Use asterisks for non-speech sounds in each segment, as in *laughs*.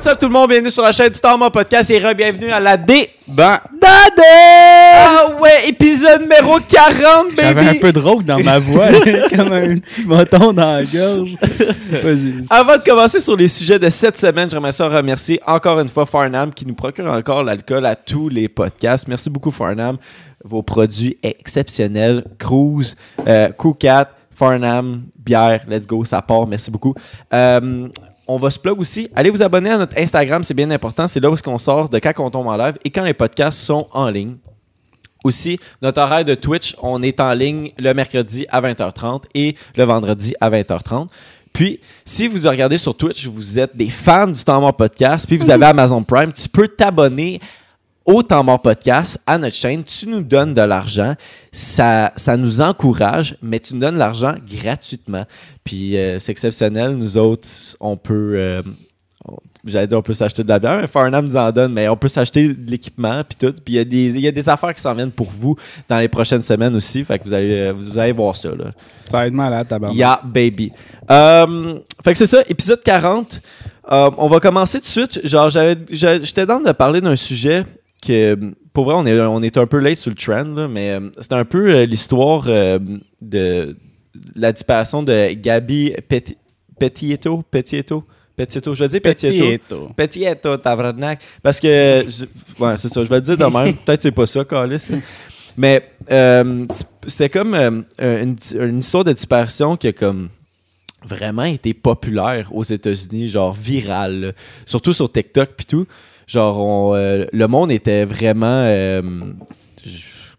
What's up tout le monde, bienvenue sur la chaîne du Star Mon Podcast et re-bienvenue à la D. Ben, Dadé! Ah ouais, épisode numéro 40, j'avais un baby! peu de rock dans ma voix, *laughs* comme un petit bâton dans la gorge. Vas-y. Avant de commencer sur les sujets de cette semaine, j'aimerais ça remercier encore une fois Farnham qui nous procure encore l'alcool à tous les podcasts. Merci beaucoup Farnham. Vos produits exceptionnels. Cruise, euh, Cool4, Farnham, bière, let's go, ça part. Merci beaucoup. Euh, on va se plug aussi. Allez vous abonner à notre Instagram, c'est bien important. C'est là où qu'on sort de quand on tombe en live et quand les podcasts sont en ligne. Aussi, notre horaire de Twitch, on est en ligne le mercredi à 20h30 et le vendredi à 20h30. Puis, si vous regardez sur Twitch, vous êtes des fans du Temps Mort Podcast, puis vous avez Amazon Prime, tu peux t'abonner au Temps Mort Podcast, à notre chaîne. Tu nous donnes de l'argent. Ça, ça nous encourage, mais tu nous donnes l'argent gratuitement. Puis, euh, c'est exceptionnel. Nous autres, on peut... euh, J'allais dire on peut s'acheter de la bière, mais Farnham nous en donne, mais on peut s'acheter de l'équipement puis tout. Puis il y, a des- il y a des affaires qui s'en viennent pour vous dans les prochaines semaines aussi. Fait que vous allez, euh, vous allez voir ça. Là. Ça va être malade, tabarnak. Yeah, baby. Euh, fait que c'est ça, épisode 40. Euh, on va commencer tout de suite. Genre, j'étais dans de parler d'un sujet que, pour vrai, on est, on est un peu late sur le trend, là, mais euh, c'est un peu euh, l'histoire euh, de la disparition de Gabi Peti- Petieto. Petieto. Petieto. Je vais dire Petieto. Petieto. Petieto, tabarnak. Parce que, je- ouais, c'est ça, je vais le dire de même. *laughs* Peut-être que c'est pas ça, Calis. Mais euh, c'était comme une, une histoire de disparition qui a comme vraiment été populaire aux États-Unis, genre virale, surtout sur TikTok puis tout. Genre, on, euh, le monde était vraiment, euh,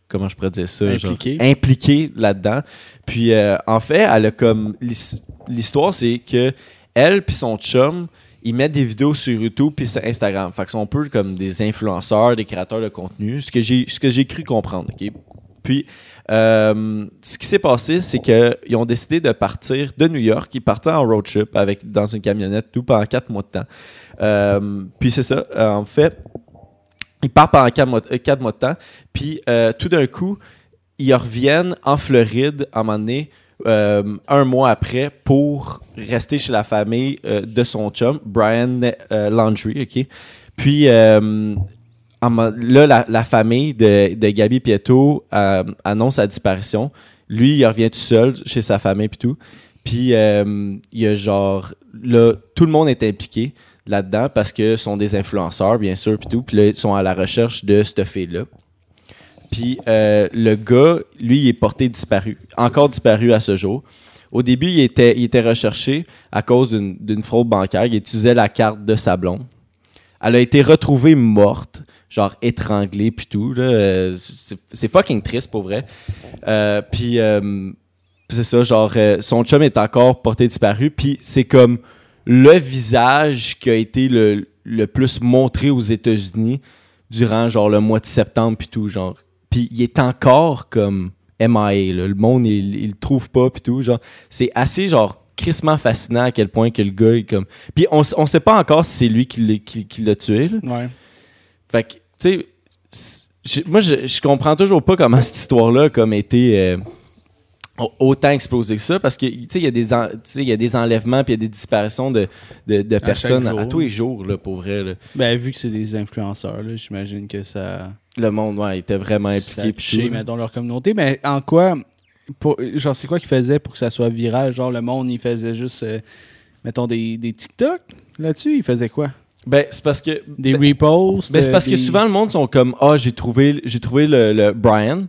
comment je pourrais dire ça, genre, Impliqué. impliqué là-dedans. Puis euh, en fait, elle a comme l'his- l'histoire, c'est que elle puis son chum, ils mettent des vidéos sur YouTube puis sur Instagram. Fait qu'ils sont un peu comme des influenceurs, des créateurs de contenu, ce que j'ai ce que j'ai cru comprendre. ok? Puis euh, ce qui s'est passé, c'est qu'ils ont décidé de partir de New York. Ils partaient en road trip avec dans une camionnette tout pendant quatre mois de temps. Euh, puis c'est ça. euh, en fait, ils partent pendant quatre mois, de temps. Puis tout d'un coup, ils reviennent en Floride à un moment donné, un mois après, pour rester chez la famille de son chum, Brian Landry. ok? Puis là, la, famille de, de Gabi Pietto euh, annonce sa disparition. Lui, il revient tout seul chez sa famille puis tout. Puis euh, il y a genre là, tout le monde est impliqué là-dedans parce que sont des influenceurs, bien sûr, puis tout. Puis là, ils sont à la recherche de cette fille-là. Puis euh, le gars, lui, il est porté disparu. Encore disparu à ce jour. Au début, il était, il était recherché à cause d'une d'une fraude bancaire. Il utilisait la carte de sa blonde. Elle a été retrouvée morte, genre étranglée puis tout. là. C'est fucking triste pour vrai. Euh, puis euh, c'est ça, genre euh, son chum est encore porté disparu. Puis c'est comme le visage qui a été le, le plus montré aux États-Unis durant genre le mois de septembre puis tout genre. Puis il est encore comme MIA, là. le monde il, il le trouve pas puis tout genre. C'est assez genre crissement fascinant à quel point que le gars est comme. Puis on, on sait pas encore si c'est lui qui l'a qui, qui l'a tué. Là. Ouais. Fait que, tu sais, moi, je, je comprends toujours pas comment *laughs* cette histoire-là a comme été euh, au- autant explosée que ça, parce que, tu sais, il y, a des en- tu sais, il y a des enlèvements puis il y a des disparitions de, de, de personnes à, tous les jours, là, pour vrai. là. Ben, vu que c'est des influenceurs, là, j'imagine que ça, Le monde, ouais, était vraiment impliqué. touché, là. mettons, leur communauté. Mais en quoi, pour, genre, c'est quoi qu'ils faisaient pour que ça soit viral? Genre, le monde, il faisait juste, euh, mettons, des, des TikTok là-dessus? Il faisait quoi? Ben, c'est parce que. Des ben, reposts? ben, c'est parce que souvent, le monde sont comme Ah, j'ai trouvé, j'ai trouvé le, le Brian.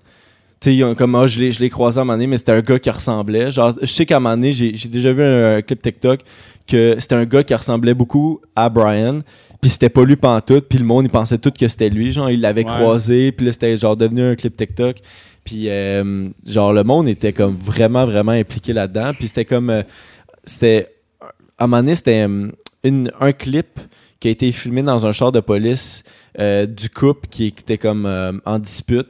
Tu sais, ils ont comme Ah, je l'ai je l'ai croisé à un moment donné, mais c'était un gars qui ressemblait. Genre, je sais qu'à un moment donné, j'ai j'ai déjà vu un, clip TikTok que c'était un gars qui ressemblait beaucoup à Brian. Puis c'était pas lui pantoute. Puis le monde, il pensait tout que c'était lui. Genre, il l'avait Ouais. croisé. Puis là, c'était genre devenu un clip TikTok. Puis euh, genre, le monde était comme vraiment, vraiment impliqué là-dedans. Puis c'était comme. euh, c'était. À un moment donné, c'était euh, un clip qui a été filmé dans un char de police euh, du couple qui était comme euh, en dispute.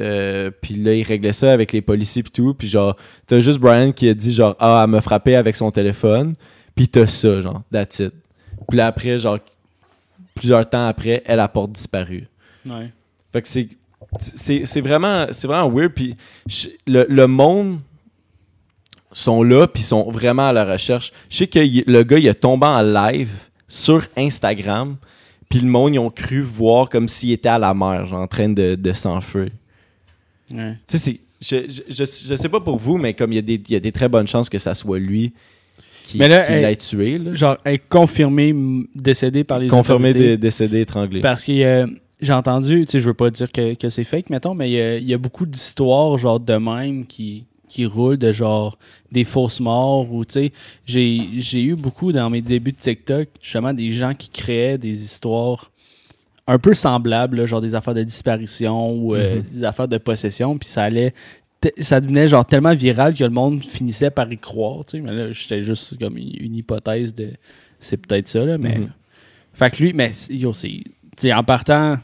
Euh, puis là, il réglait ça avec les policiers puis tout. Puis genre, t'as juste Brian qui a dit genre, ah, elle m'a frappé avec son téléphone. Puis t'as ça, genre, that's it. Puis là, après, genre, plusieurs temps après, elle a porte disparu. Ouais. Fait que c'est c'est c'est vraiment c'est vraiment weird puis le, le monde sont là puis sont vraiment à la recherche. Je sais que le gars il est tombé en live sur Instagram. Puis le monde, ils ont cru voir comme s'il était à la mer, genre, en train de, de s'enfuir. Ouais. Tu sais, je, je, je, je sais pas pour vous, mais comme il y, a des- il y a des très bonnes chances que ça soit lui qui, l'ait tué. Là. Genre, est m- décédée par les Confirmé décédé, étranglé. Parce que euh, j'ai entendu, tu sais, je veux pas dire que, que c'est fake, mettons, mais il y y, a beaucoup d'histoires, genre, de même qui, qui roulent de genre des fausses morts ou, tu sais, j'ai j'ai eu beaucoup dans mes débuts de TikTok, justement, des gens qui créaient des histoires un peu semblables, là, genre des affaires de disparition ou euh, Mhm. des affaires de possession, puis ça allait. Ça devenait genre tellement viral que le monde finissait par y croire, tu sais. Mais là, j'étais juste comme une hypothèse de. C'est peut-être ça, là, mais. Mhm. Fait que lui, mais yo, c'est. en partant,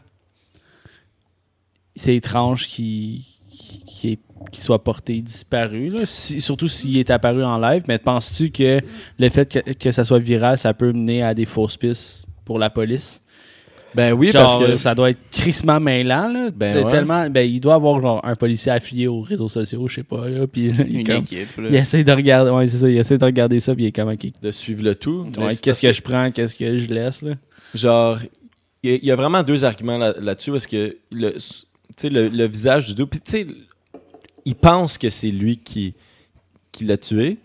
c'est étrange qu'il est- qu'il soit porté disparu, là. Si- surtout s'il est apparu en live. Mais penses-tu que le fait que, que ça soit viral, ça peut mener à des fausses pistes pour la police? Ben oui, Genre, parce que. ça doit être crissement mêlant, là. Ben C'est ouais. tellement. Ben, il doit avoir genre, un policier affilié aux réseaux sociaux, je sais pas, là. Puis il, comme- équipe. là. il essaie de regarder. Ouais, c'est ça. Il essaie de regarder ça, puis il est comme. De suivre le tout. Ouais, qu'est-ce que je prends, qu'est-ce que je laisse, là? Genre, il y, a- il y a vraiment deux arguments là- là-dessus parce que le, le, le visage du dos, puis tu sais, il pense que c'est lui qui, qui l'a tué.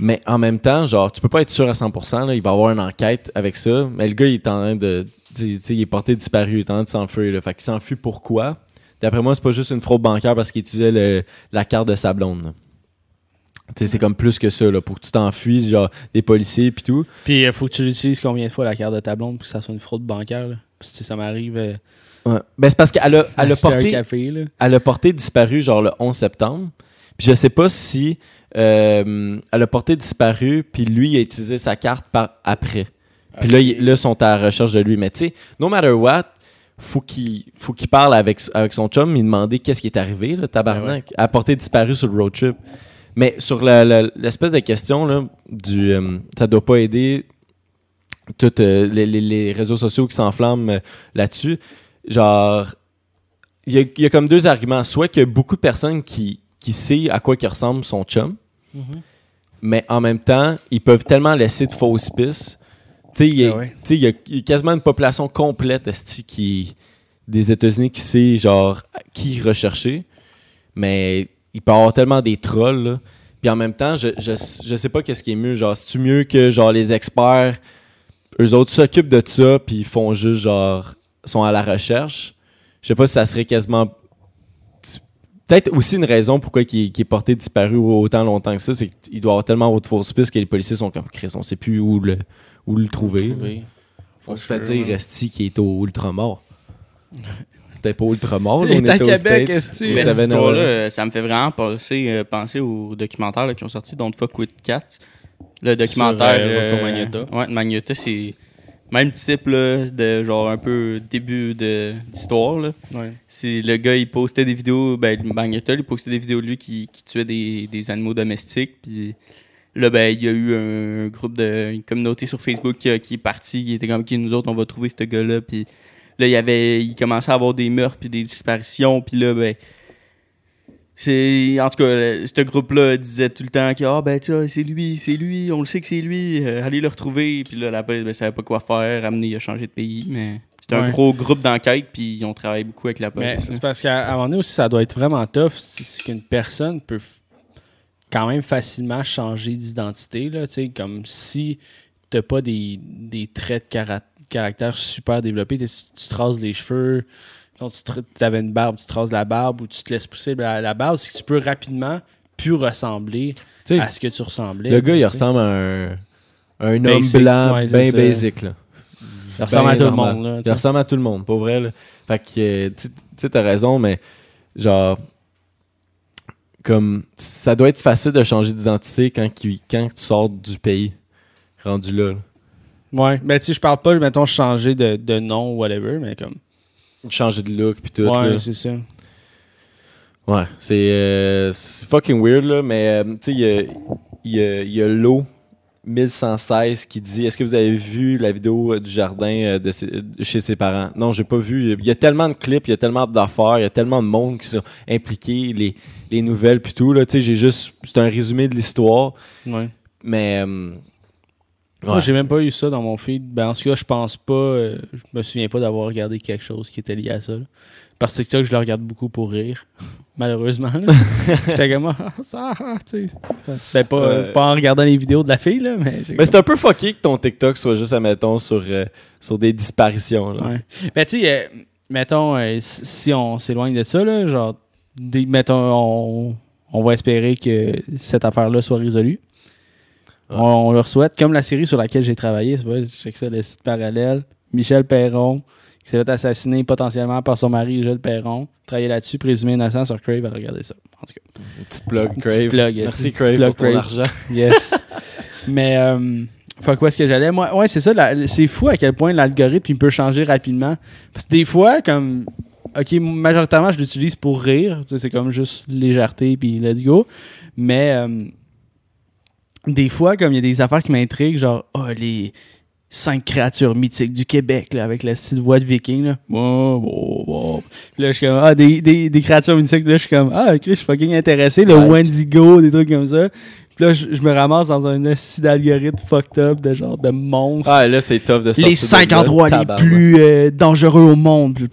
Mais en même temps, genre, tu peux pas être sûr à 100%, là, il va y avoir une enquête avec ça. Mais le gars, il est en train de. tu sais, il est porté disparu, il est en train de s'enfuir. là. Fait qu'il s'enfuit pourquoi? D'après moi, c'est pas juste une fraude bancaire parce qu'il utilisait le- la carte de sa blonde. sais, c'est comme plus que ça, là, pour que tu t'enfuis, genre, des policiers puis tout. Puis il faut que tu l'utilises combien de fois la carte de ta blonde pour que ça soit une fraude bancaire. Là? Parce que ça m'arrive. euh, Ouais. Ben, c'est parce qu'elle a, elle a porté. café. Elle a porté disparu genre le 11 septembre. Puis je sais pas si euh, elle a porté disparu, puis lui il a utilisé sa carte par après. Puis là, ils sont à la recherche de lui. Mais tu sais, no matter what, faut qu'il faut qu'il parle avec, avec son chum, il demander qu'est-ce qui est arrivé, là, tabarnak. Elle a porté disparu sur le road trip. Mais sur l'espèce de question là, du euh, ça doit pas aider tous les, les- les réseaux sociaux qui s'enflamment euh, là-dessus. Genre, il y, a, il y a comme deux arguments. Soit qu'il y a beaucoup de personnes qui, qui savent à quoi qu'il ressemble son chum, mais en même temps, ils peuvent tellement laisser de fausses pistes. Tu sais, il y a- Ah ouais. tu sais, il y, a- il y a quasiment une population complète qui, des États-Unis qui sait genre qui rechercher, mais il peut y avoir tellement des trolls. là. Puis en même temps, je, je, je sais pas qu'est-ce qui est mieux. Genre, c'est-tu mieux que genre les experts, eux autres s'occupent de ça, puis ils font juste genre, sont à la recherche. Je sais pas si ça serait quasiment. Peut-être aussi une raison pourquoi il, est porté disparu autant longtemps que ça, c'est qu'il doit avoir tellement de fausses pistes que les policiers sont comme Chris, on sait plus où le, où le trouver. Oui. On For se fait dire ouais. Esti qui est au ultramort. *laughs* T'es pas ultramort, on était au Québec, States. Mais cette 7-Eleven. histoire-là, euh, ça me fait vraiment penser, euh, penser aux documentaires là, qui ont sorti, Don't Fuck With Cats. Le documentaire. Sur, euh, euh. Ouais, c'est même type là, de genre un peu début de- d'histoire. là. Ouais. C'est le gars, il postait des vidéos, ben, il postait des vidéos de lui qui, qui tuait des, des animaux domestiques. Puis là, ben, il y a eu un groupe de, une communauté sur Facebook qui, est partie, qui était comme, qui nous autres, on va trouver ce gars-là. Puis là, il y avait, il commençait à avoir des meurtres puis des disparitions. Puis là, ben, c'est, en tout cas, ce groupe-là disait tout le temps que, ah, ben, tu vois, c'est lui, c'est lui, on le sait que c'est lui, euh, allez le retrouver. Puis là, la police, ben, savait pas quoi faire, ramener, il a changé de pays, mais c'était un gros groupe d'enquête, puis ils ont travaillé beaucoup avec la police. là. c'est parce qu'à un moment donné aussi, ça doit être vraiment tough si, si qu'une personne peut quand même facilement changer d'identité. là, tu sais, Comme si t'as pas des, des traits de cara- caractère super développés. Tu te rases les cheveux, quand tu avais une barbe, tu te rases la barbe ou tu te laisses pousser la, la barbe, c'est que tu peux rapidement plus ressembler à ce que tu ressemblais. le gars, il ressemble à un, un homme blanc, ouais, bien basic. Là. Il ressemble à Ben tout le monde. Là, Il ressemble à tout le monde, pas vrai. Là. Fait que, euh, tu sais, t'as raison, mais genre, comme, ça doit être facile de changer d'identité quand tu sors du pays rendu là. là. Ouais, mais tu sais, je parle pas, mettons, changer de, de nom ou whatever, mais comme. Changer de look puis tout. ouais, c'est ça. Ouais, c'est euh, c'est fucking weird, là, mais euh, tu sais, il y a, y a- y a l'eau 1116 qui dit Est-ce que vous avez vu la vidéo euh, du jardin de, ses- de chez ses parents? Non, j'ai pas vu. Il y a tellement de clips, il y a tellement d'affaires, il y a tellement de monde qui sont impliqués, les, les nouvelles puis tout. là, Tu sais, j'ai juste. C'est un résumé de l'histoire, Ouais. mais. euh, Moi, j'ai même pas eu ça dans mon feed. Ben, en tout cas, je pense pas. euh, je me souviens pas d'avoir regardé quelque chose qui était lié à ça. là. Parce que TikTok, je le regarde beaucoup pour rire. *laughs* Malheureusement. *laughs* J'étais comme, ah, ça, ah, tu sais. Ben, pas, euh, pas en regardant les vidéos de la fille, là, mais. Mais c'est un peu fucké que ton TikTok soit juste, admettons, sur, euh, sur des disparitions. Là. Ouais. Ben, tu sais, mettons, si si on s'éloigne de ça, là, genre, des- mettons, on, on va espérer que cette affaire-là soit résolue. Ouais. On, on leur souhaite, comme la série sur laquelle j'ai travaillé, c'est vrai, je sais que ça, le site parallèle. Michel Perron, qui s'est fait assassiner potentiellement par son mari, Gilles Perron. Travaillé là-dessus, présumé innocent sur Crave, allez regarder ça. En tout cas, Une petite plug, Crave. petite plug, yes. Merci, Crave, pour ton argent. *laughs* Yes. Mais, euh, fuck, où est-ce que j'allais? Moi, ouais, c'est ça. c'est fou à quel point l'algorithme il peut changer rapidement. Parce que des fois, comme. Ok, majoritairement, je l'utilise pour rire. Tu sais, C'est comme juste légèreté, puis let's go. Mais. euh, des fois, comme il y a des affaires qui m'intriguent, genre, oh, les cinq créatures mythiques du Québec, là, avec la petite voix de viking, là. Wow, wow, wow. Puis là, je suis comme, ah, des, des, des créatures mythiques, là, je suis comme, ah, ok, je suis fucking intéressé, le Ouais. Wendigo, des trucs comme ça. Puis là, je, je me ramasse dans un esti d'algorithme fucked up, de genre, de monstres. Ah, là, c'est tough de sortir les cinq endroits les plus euh, dangereux au monde. Puis,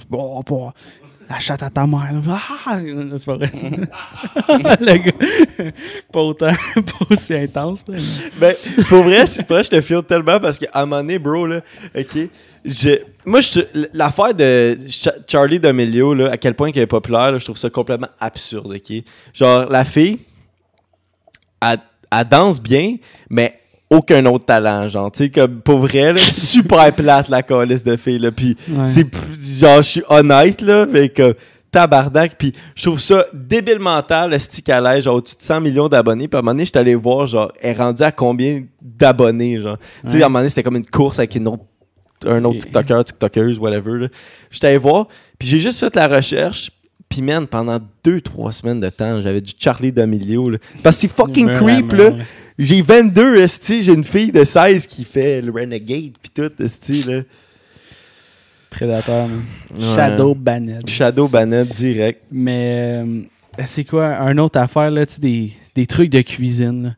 la chatte à ta mère. là. Ah, c'est pas vrai. *laughs* le gars, pas autant, *laughs* pas aussi intense. Là. Ben, pour vrai, je, pour vrai, je te file tellement parce qu'à un moment donné, bro, là, ok, je, moi, je, l'affaire de Cha- Charlie D'Amelio, là, à quel point qu'elle est populaire, là, je trouve ça complètement absurde, ok? Genre, la fille, elle, elle danse bien, mais aucun autre talent, genre, tu sais, comme, pour vrai, là, *laughs* super plate, la calice de fille, là, pis Ouais. c'est, genre, je suis honnête, là, mais comme, tabarnak, puis je trouve ça débile mental, le stick à l'aise, genre, au-dessus de 100 millions d'abonnés, puis à un moment donné, j'étais allé voir, genre, elle est rendue à combien d'abonnés, genre. Tu sais, Ouais. à un moment donné, c'était comme une course avec une autre, un autre TikToker, TikTokeuse, whatever, là. J'étais allé voir, puis j'ai juste fait la recherche, puis man, pendant deux, trois semaines de temps, j'avais du Charlie D'Amelio. Parce que c'est fucking creep, là. J'ai 22, esti, j'ai une fille de 16 qui fait le Renegade, puis tout, esti, là. Prédateur. Ouais. Shadow Banner. Shadow Banner direct. Mais euh, c'est quoi, un autre affaire, là, tu sais, des, des trucs de cuisine, là.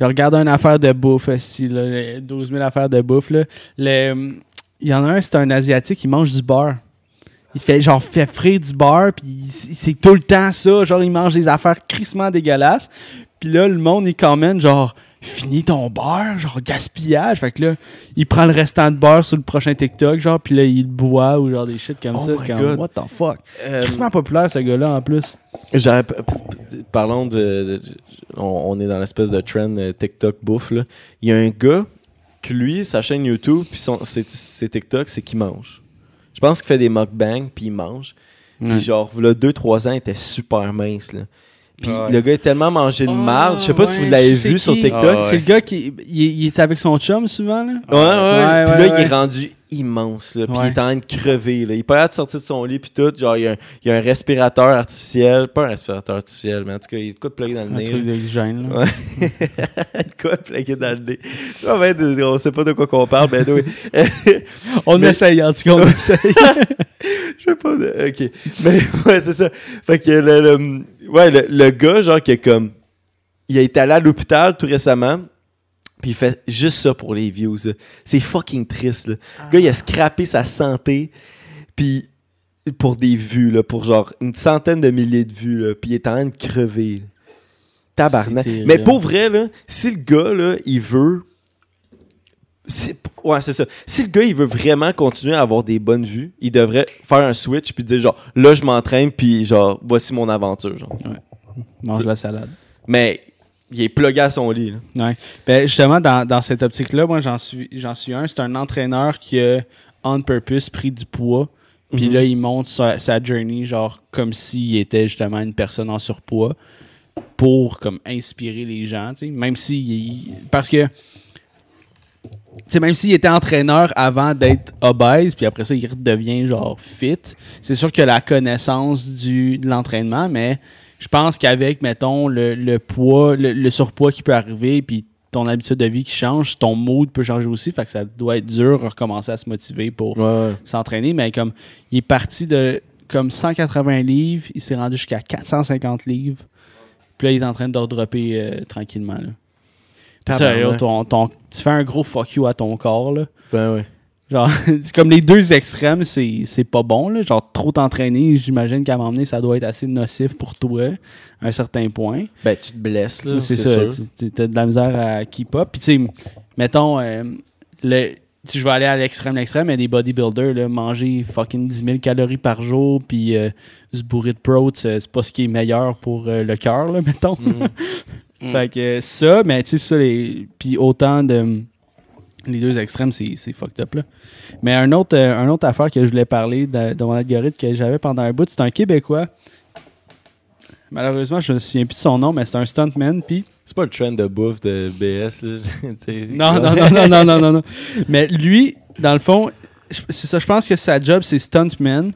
Je regarde une affaire de bouffe, style, là, le 12 000 affaires de bouffe, là. Le- Il y en a un, c'est un Asiatique, il mange du beurre. Il fait genre fait frire du beurre, puis c'est c'est tout le temps ça. Genre, il mange des affaires crissement dégueulasses. Puis là, le monde, il commente genre, finis ton beurre, genre gaspillage. Fait que là, il prend le restant de beurre sur le prochain TikTok, genre, puis là, il le boit ou genre des shit comme Oh ça. comme, God. what the fuck? Euh, populaire, ce gars-là, en plus. parlons de, de- on, on est dans l'espèce de trend euh, TikTok bouffe là. Il y a un gars que lui, sa chaîne YouTube puis son ses, ses TikTok, c'est qu'il mange. Je pense qu'il fait des mukbangs puis il mange. Puis genre là 2 3 ans, il était super mince là. Puis Ouais. le gars a tellement mangé de Ah, marde, je sais pas si ouais, vous l'avez vu sur. TikTok. Ah, ouais. C'est le gars qui il, il est avec son chum souvent, là? Ouais, ouais. Ouais, puis ouais, là, il est rendu immense. Là, puis Ouais. il est en train de crever. Là. Il est pas de sortir de son lit. Puis tout. Genre, il y, a un, il y a un respirateur artificiel. Pas un respirateur artificiel, mais en tout cas, il y a de quoi de plugger dans le Un nez. truc là. d'oxygène, là. Ouais. de quoi de plugger dans le nez. Tu vois, ben, on sait pas de quoi qu'on parle, mais *laughs* oui. On Mais- essaye, en tout cas, on *laughs* essaye. Je sais pas. De... Ok. Mais *laughs* ouais, c'est ça. Fait que le, le- ouais, le, le gars, genre, qui est comme. Il a été allé à l'hôpital tout récemment. Puis il fait juste ça pour les views. C'est fucking triste. Là. Le gars, il a scrappé sa santé. Puis pour des vues, là, pour genre une centaine de milliers de vues. Là, puis il est en train de crever. là. Tabarnak. Mais pour vrai, là, si le gars, là, il veut. Si- ouais, c'est ça. Si le gars, il veut vraiment continuer à avoir des bonnes vues, il devrait faire un switch puis dire genre, là, je m'entraîne puis genre, voici mon aventure. Genre. Mange la salade. Mais il est plugué à son lit. là. Ouais. Ben, justement, dans, dans cette optique-là, moi, j'en suis, j'en suis un. C'est un entraîneur qui a, on purpose, pris du poids. Puis Mhm. là, il monte sa, sa journey, genre, comme s'il était justement une personne en surpoids pour, comme, inspirer les gens, tu sais. Même si... Parce que... Sais, même s'il était entraîneur avant d'être obèse, puis après ça, il redevient, genre, fit, c'est sûr que la connaissance du, de l'entraînement, mais je pense qu'avec, mettons, le, le poids, le, le surpoids qui peut arriver, puis ton habitude de vie qui change, ton mood peut changer aussi, fait que ça doit être dur de recommencer à se motiver pour Ouais. s'entraîner, mais comme il est parti de comme 180 livres, il s'est rendu jusqu'à 450 livres, puis là, il est en train de redropper euh, tranquillement. Là. Là, ton- ton- tu fais un gros fuck you à ton corps, là. Ben ouais. Genre, *laughs* c'est comme les deux extrêmes, c'est c'est pas bon, là. Genre, trop t'entraîner, j'imagine qu'à un moment donné, ça doit être assez nocif pour toi, à un certain point. Ben, tu te blesses, là. C'est ça. T'as de la misère à keep up. Puis, tu sais, mettons, euh, le, si je vais aller à l'extrême, l'extrême, mais des bodybuilders, là, manger fucking 10 000 calories par jour, puis euh, se bourrer de protes, c'est c'est pas ce qui est meilleur pour euh, le cœur, là, mettons. Mm. *laughs* Mm. fait que ça, mais tu sais, ça, les, puis autant de. Les deux extrêmes, c'est c'est fucked up, là. Mais un autre, euh, un autre affaire que je voulais parler de, de mon algorithme que j'avais pendant un bout, c'est un Québécois. Malheureusement, je me souviens plus de son nom, mais c'est un stuntman, puis. C'est pas le trend de bouffe de BS, là. *laughs* Non, non, non, non, non, non, non, non. *laughs* Mais lui, dans le fond, c'est ça, je pense que sa job, c'est stuntman.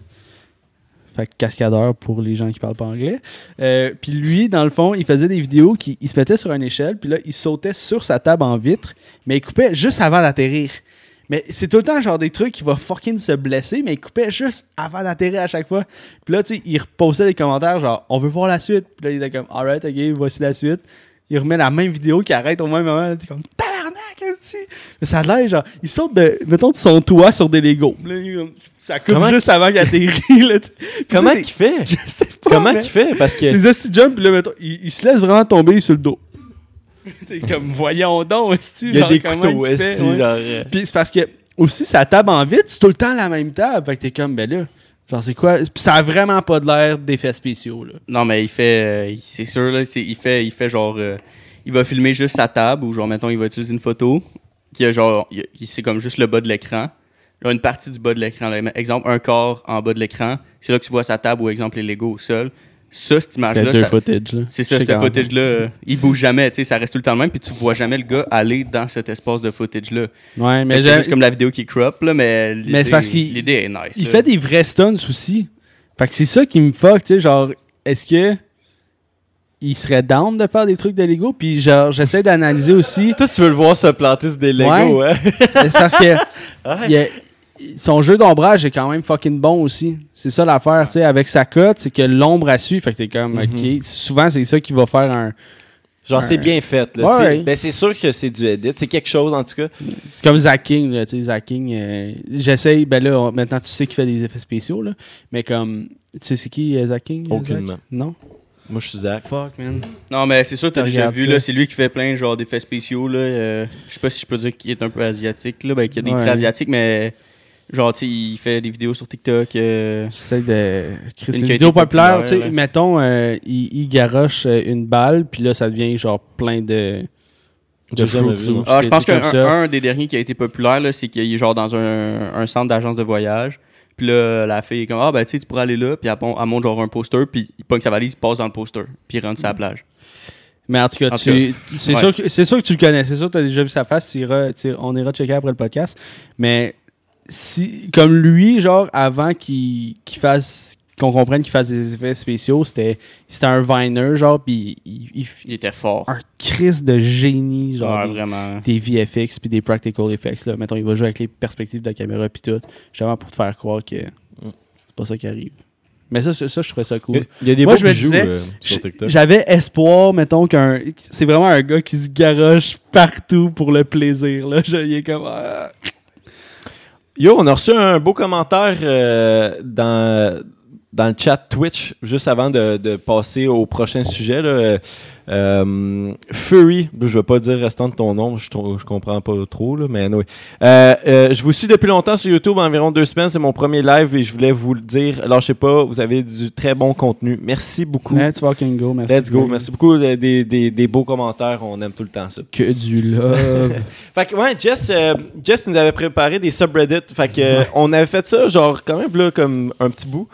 Fait cascadeur pour les gens qui parlent pas anglais. Euh, puis lui, dans le fond, il faisait des vidéos qui il se mettait sur une échelle, puis là, il sautait sur sa table en vitre, mais il coupait juste avant d'atterrir. Mais c'est tout le temps genre des trucs qui va fucking se blesser, mais il coupait juste avant d'atterrir à chaque fois. Puis là, tu sais, il repostait des commentaires genre on veut voir la suite. Puis là, il était comme alright, ok, voici la suite. Il remet la même vidéo qui arrête au même moment. T'es comme tabarnak, Mais ça a l'air genre, il saute de, mettons, de son toit sur des Legos. Là, il ça coupe Comment- juste avant qu'il atterrit. là, Comment qu'il fait? Je sais pas. Comment mais- qu'il fait? Parce que. Les assis jump, là, mettons, il, il se laisse vraiment tomber sur le dos. *laughs* C'est comme, voyons donc, est Il y a des couteaux, esti, genre. euh, Puis c'est parce que, aussi, sa table en vide, c'est tout le temps la même table. Fait que t'es comme, ben là, genre, c'est quoi? Puis ça a vraiment pas de l'air d'effets spéciaux, là. Non, mais il fait. euh, c'est sûr, là, c'est- il, fait, il fait genre. euh, il va filmer juste sa table ou genre, mettons, il va utiliser une photo qui a genre. C'est comme juste le bas de l'écran. Là, une partie du bas de l'écran. là. Exemple, un corps en bas de l'écran. C'est là que tu vois sa table ou exemple les Lego au sol. Ça, cette image-là. ça- footage, là. C'est ça, ce footage-là, euh, il bouge jamais, tu sais, ça reste tout le temps le même, puis tu vois jamais le gars aller dans cet espace de footage-là. Ouais, mais C'est juste comme la vidéo qui crop, là, mais l'idée, Mais c'est parce qu'il- l'idée est nice. il là. fait des vrais stunts aussi. Fait que c'est ça qui me fuck, tu sais, genre, est-ce que il serait down de faire des trucs de Lego? Puis genre, j'essaie d'analyser aussi. Toi, tu veux le voir se planter sur des Legos, Ouais. ouais? c'est parce que *laughs* Ouais. il y a- son jeu d'ombrage est quand même fucking bon aussi. C'est ça l'affaire, tu sais, avec sa cote, c'est que l'ombre a su. Fait que t'es comme, Mhm. ok. Souvent, c'est ça qui va faire un. Genre, c'est bien fait, là. Ouais. C'est- Ben, c'est sûr que c'est du edit. C'est quelque chose, en tout cas. C'est comme Zach King, là, tu sais, Zach King. euh, J'essaye, ben là, on- maintenant tu sais qu'il fait des effets spéciaux, là. Mais comme, tu sais, c'est qui euh, Zach King? euh, Aucunement. Zach? Non? Moi, je suis Zach. Fuck, man. Non, mais c'est sûr, t'as déjà vu, ça. là, c'est lui qui fait plein genre d'effets spéciaux, là. euh, je sais pas si je peux dire qu'il est un peu asiatique, là, ben, qu'il y a des Ouais. traits asiatiques, mais genre, tu sais, il fait des vidéos sur TikTok. euh, J'essaie de. Créer une vidéo populaire, populaire, tu sais, mettons, euh, il, il garoche euh, une balle, puis là, ça devient genre plein de. De. Ah, je pense qu'un un des derniers qui a été populaire, là, c'est qu'il est genre dans un, un centre d'agence de voyage. Puis là, la fille est comme, ah, ben, tu sais, tu pourrais aller là. Puis elle, elle monte genre un poster. Puis il pogne sa valise, il passe dans le poster. Puis il rentre sur la plage. Mais en tout cas, c'est ouais. sûr, que- c'est sûr que tu le connais. C'est sûr que tu as déjà vu sa face. tu iras- tu sais, on ira checker après le podcast. Mais si, comme lui, genre, avant qu'il qu'il fasse. Qu'on comprenne qu'il fasse des effets spéciaux, c'était c'était un viner, genre, puis il, il, Il était fort. un crise de génie, genre. Ouais, des- vraiment. des VFX puis des practical effects. Là. Mettons, il va jouer avec les perspectives de la caméra puis tout. Justement pour te faire croire que c'est pas ça qui arrive. Mais ça, ça, ça, je trouvais ça cool. Il y a des Moi, je me bijoux disais, euh, sur TikTok. J'avais espoir, mettons, qu'un. C'est vraiment un gars qui se garoche partout pour le plaisir. Là. Je- il est comme. ah. Yo, on a reçu un beau commentaire euh, dans, dans le chat Twitch, juste avant de, de passer au prochain sujet. Là. Euh, Fury, je ne vais pas dire restant de ton nom, je, je comprends pas trop, là, mais anyway. Euh, euh, je vous suis depuis longtemps sur YouTube, environ deux semaines, c'est mon premier live et je voulais vous le dire. Lâchez pas, vous avez du très bon contenu. Merci beaucoup. Let's fucking go. Merci. Let's go. Merci beaucoup des, des- des- des beaux commentaires, on aime tout le temps ça. Que du love. *laughs* Fait que, ouais, Jess, Jess nous avait préparé des subreddits. Fait que, on avait fait ça, genre, quand même, là, comme un petit bout.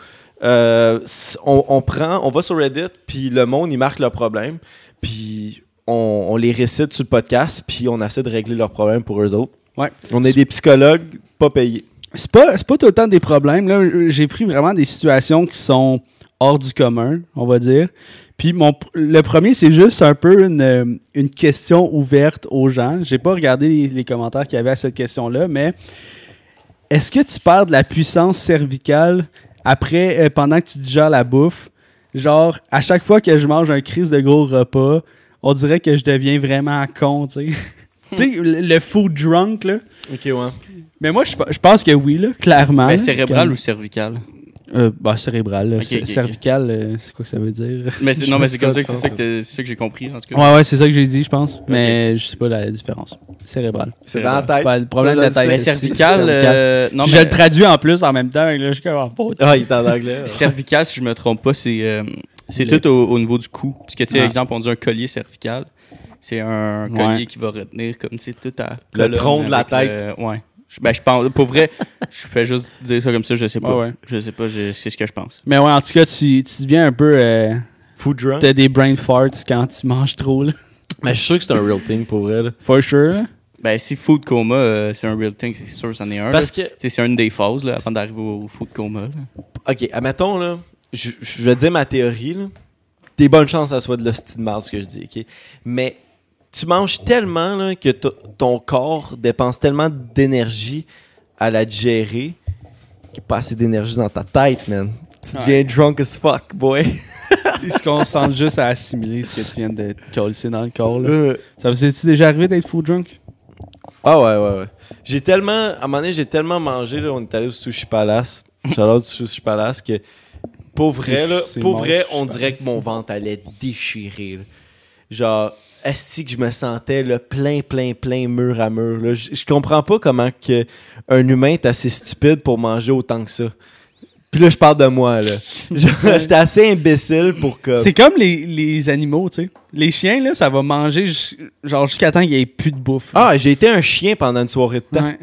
Euh, on, on prend, on va sur Reddit, puis le monde, il marque leurs problèmes, puis on, on les récite sur le podcast, puis on essaie de régler leurs problèmes pour eux autres. Ouais. On est des psychologues pas payés. c'est pas, pas tout le temps des problèmes. Là. J'ai pris vraiment des situations qui sont hors du commun, on va dire. Puis mon, le premier, c'est juste un peu une, euh, une question ouverte aux gens. J'ai pas regardé les, les commentaires qu'il y avait à cette question-là, mais est-ce que tu perds de la puissance cervicale après, euh, pendant que tu digères la bouffe? Genre, à chaque fois que je mange un crise de gros repas, on dirait que je deviens vraiment con, tu sais. tu sais, le, le food drunk, là. Ok, ouais. Mais moi, je, je pense que oui, là, clairement. Là, cérébral comme- ou cervical? Euh, bah, cérébral. ok. cervical, euh, c'est quoi que ça veut dire? *laughs* Mais non, mais c'est comme ça quoi que c'est ça que t'as- c'est ça que j'ai compris, en tout cas. Ouais, ouais, c'est ça que j'ai dit, je pense. Mais je sais pas la différence. Cérébral. C'est dans la tête. Pas le problème de la tête. Mais cervical, euh, non, mais je le traduis en plus en même temps. Là, je suis comme, bon, Ah, il est en anglais. *laughs* ouais. cervical, si je me trompe pas, c'est, euh, c'est Le- tout au, au niveau du cou. Parce que, tu sais, Ah. exemple, on dit un collier cervical. C'est un Ouais. collier qui va retenir comme, tu sais, tout à Le tronc de la tête. ouais. Ben, je pense, pour vrai, je fais juste dire ça comme ça, je sais pas. Ouais. Je sais pas, c'est ce que je pense. Mais ouais, en tout cas, tu, tu deviens un peu. Euh, Food drunk. T'as des brain farts quand tu manges trop, là. Mais je suis sûr que c'est un real thing pour elle. For sure, là. Ben, si food coma, euh, c'est un real thing, c'est sûr, c'en est un. Parce là. que, c'est une des phases, là, avant d'arriver au food coma, là. ok, admettons, là, je, vais dire ma théorie, là. Des bonnes chances à soit de l'hostie de marde, ce que je dis, ok? Mais tu manges tellement, là, que to- ton corps dépense tellement d'énergie à la digérer qu'il n'y a pas assez d'énergie dans ta tête, man. Tu Ouais. deviens drunk as fuck, boy. *laughs* Ils se concentrent juste à assimiler ce que tu viens de coller dans le corps, là. Euh, Ça vous est-tu déjà arrivé d'être food drunk? Ah ouais, ouais, ouais. J'ai tellement, à un moment donné, j'ai tellement mangé, là, on est allé au Sushi Palace, Charlotte du Sushi Palace, que pour vrai, là, pour vrai, on dirait que mon ventre allait déchirer. là. Genre, est que je me sentais le plein, plein, plein mur à mur. là. Je je comprends pas comment que un humain est assez stupide pour manger autant que ça. Puis là, je parle de moi, là. *laughs* J'étais assez imbécile pour que... C'est comme les, les animaux, tu sais. Les chiens, là, ça va manger genre jusqu'à temps qu'il n'y ait plus de bouffe. là. Ah, j'ai été un chien pendant une soirée de temps. Ouais.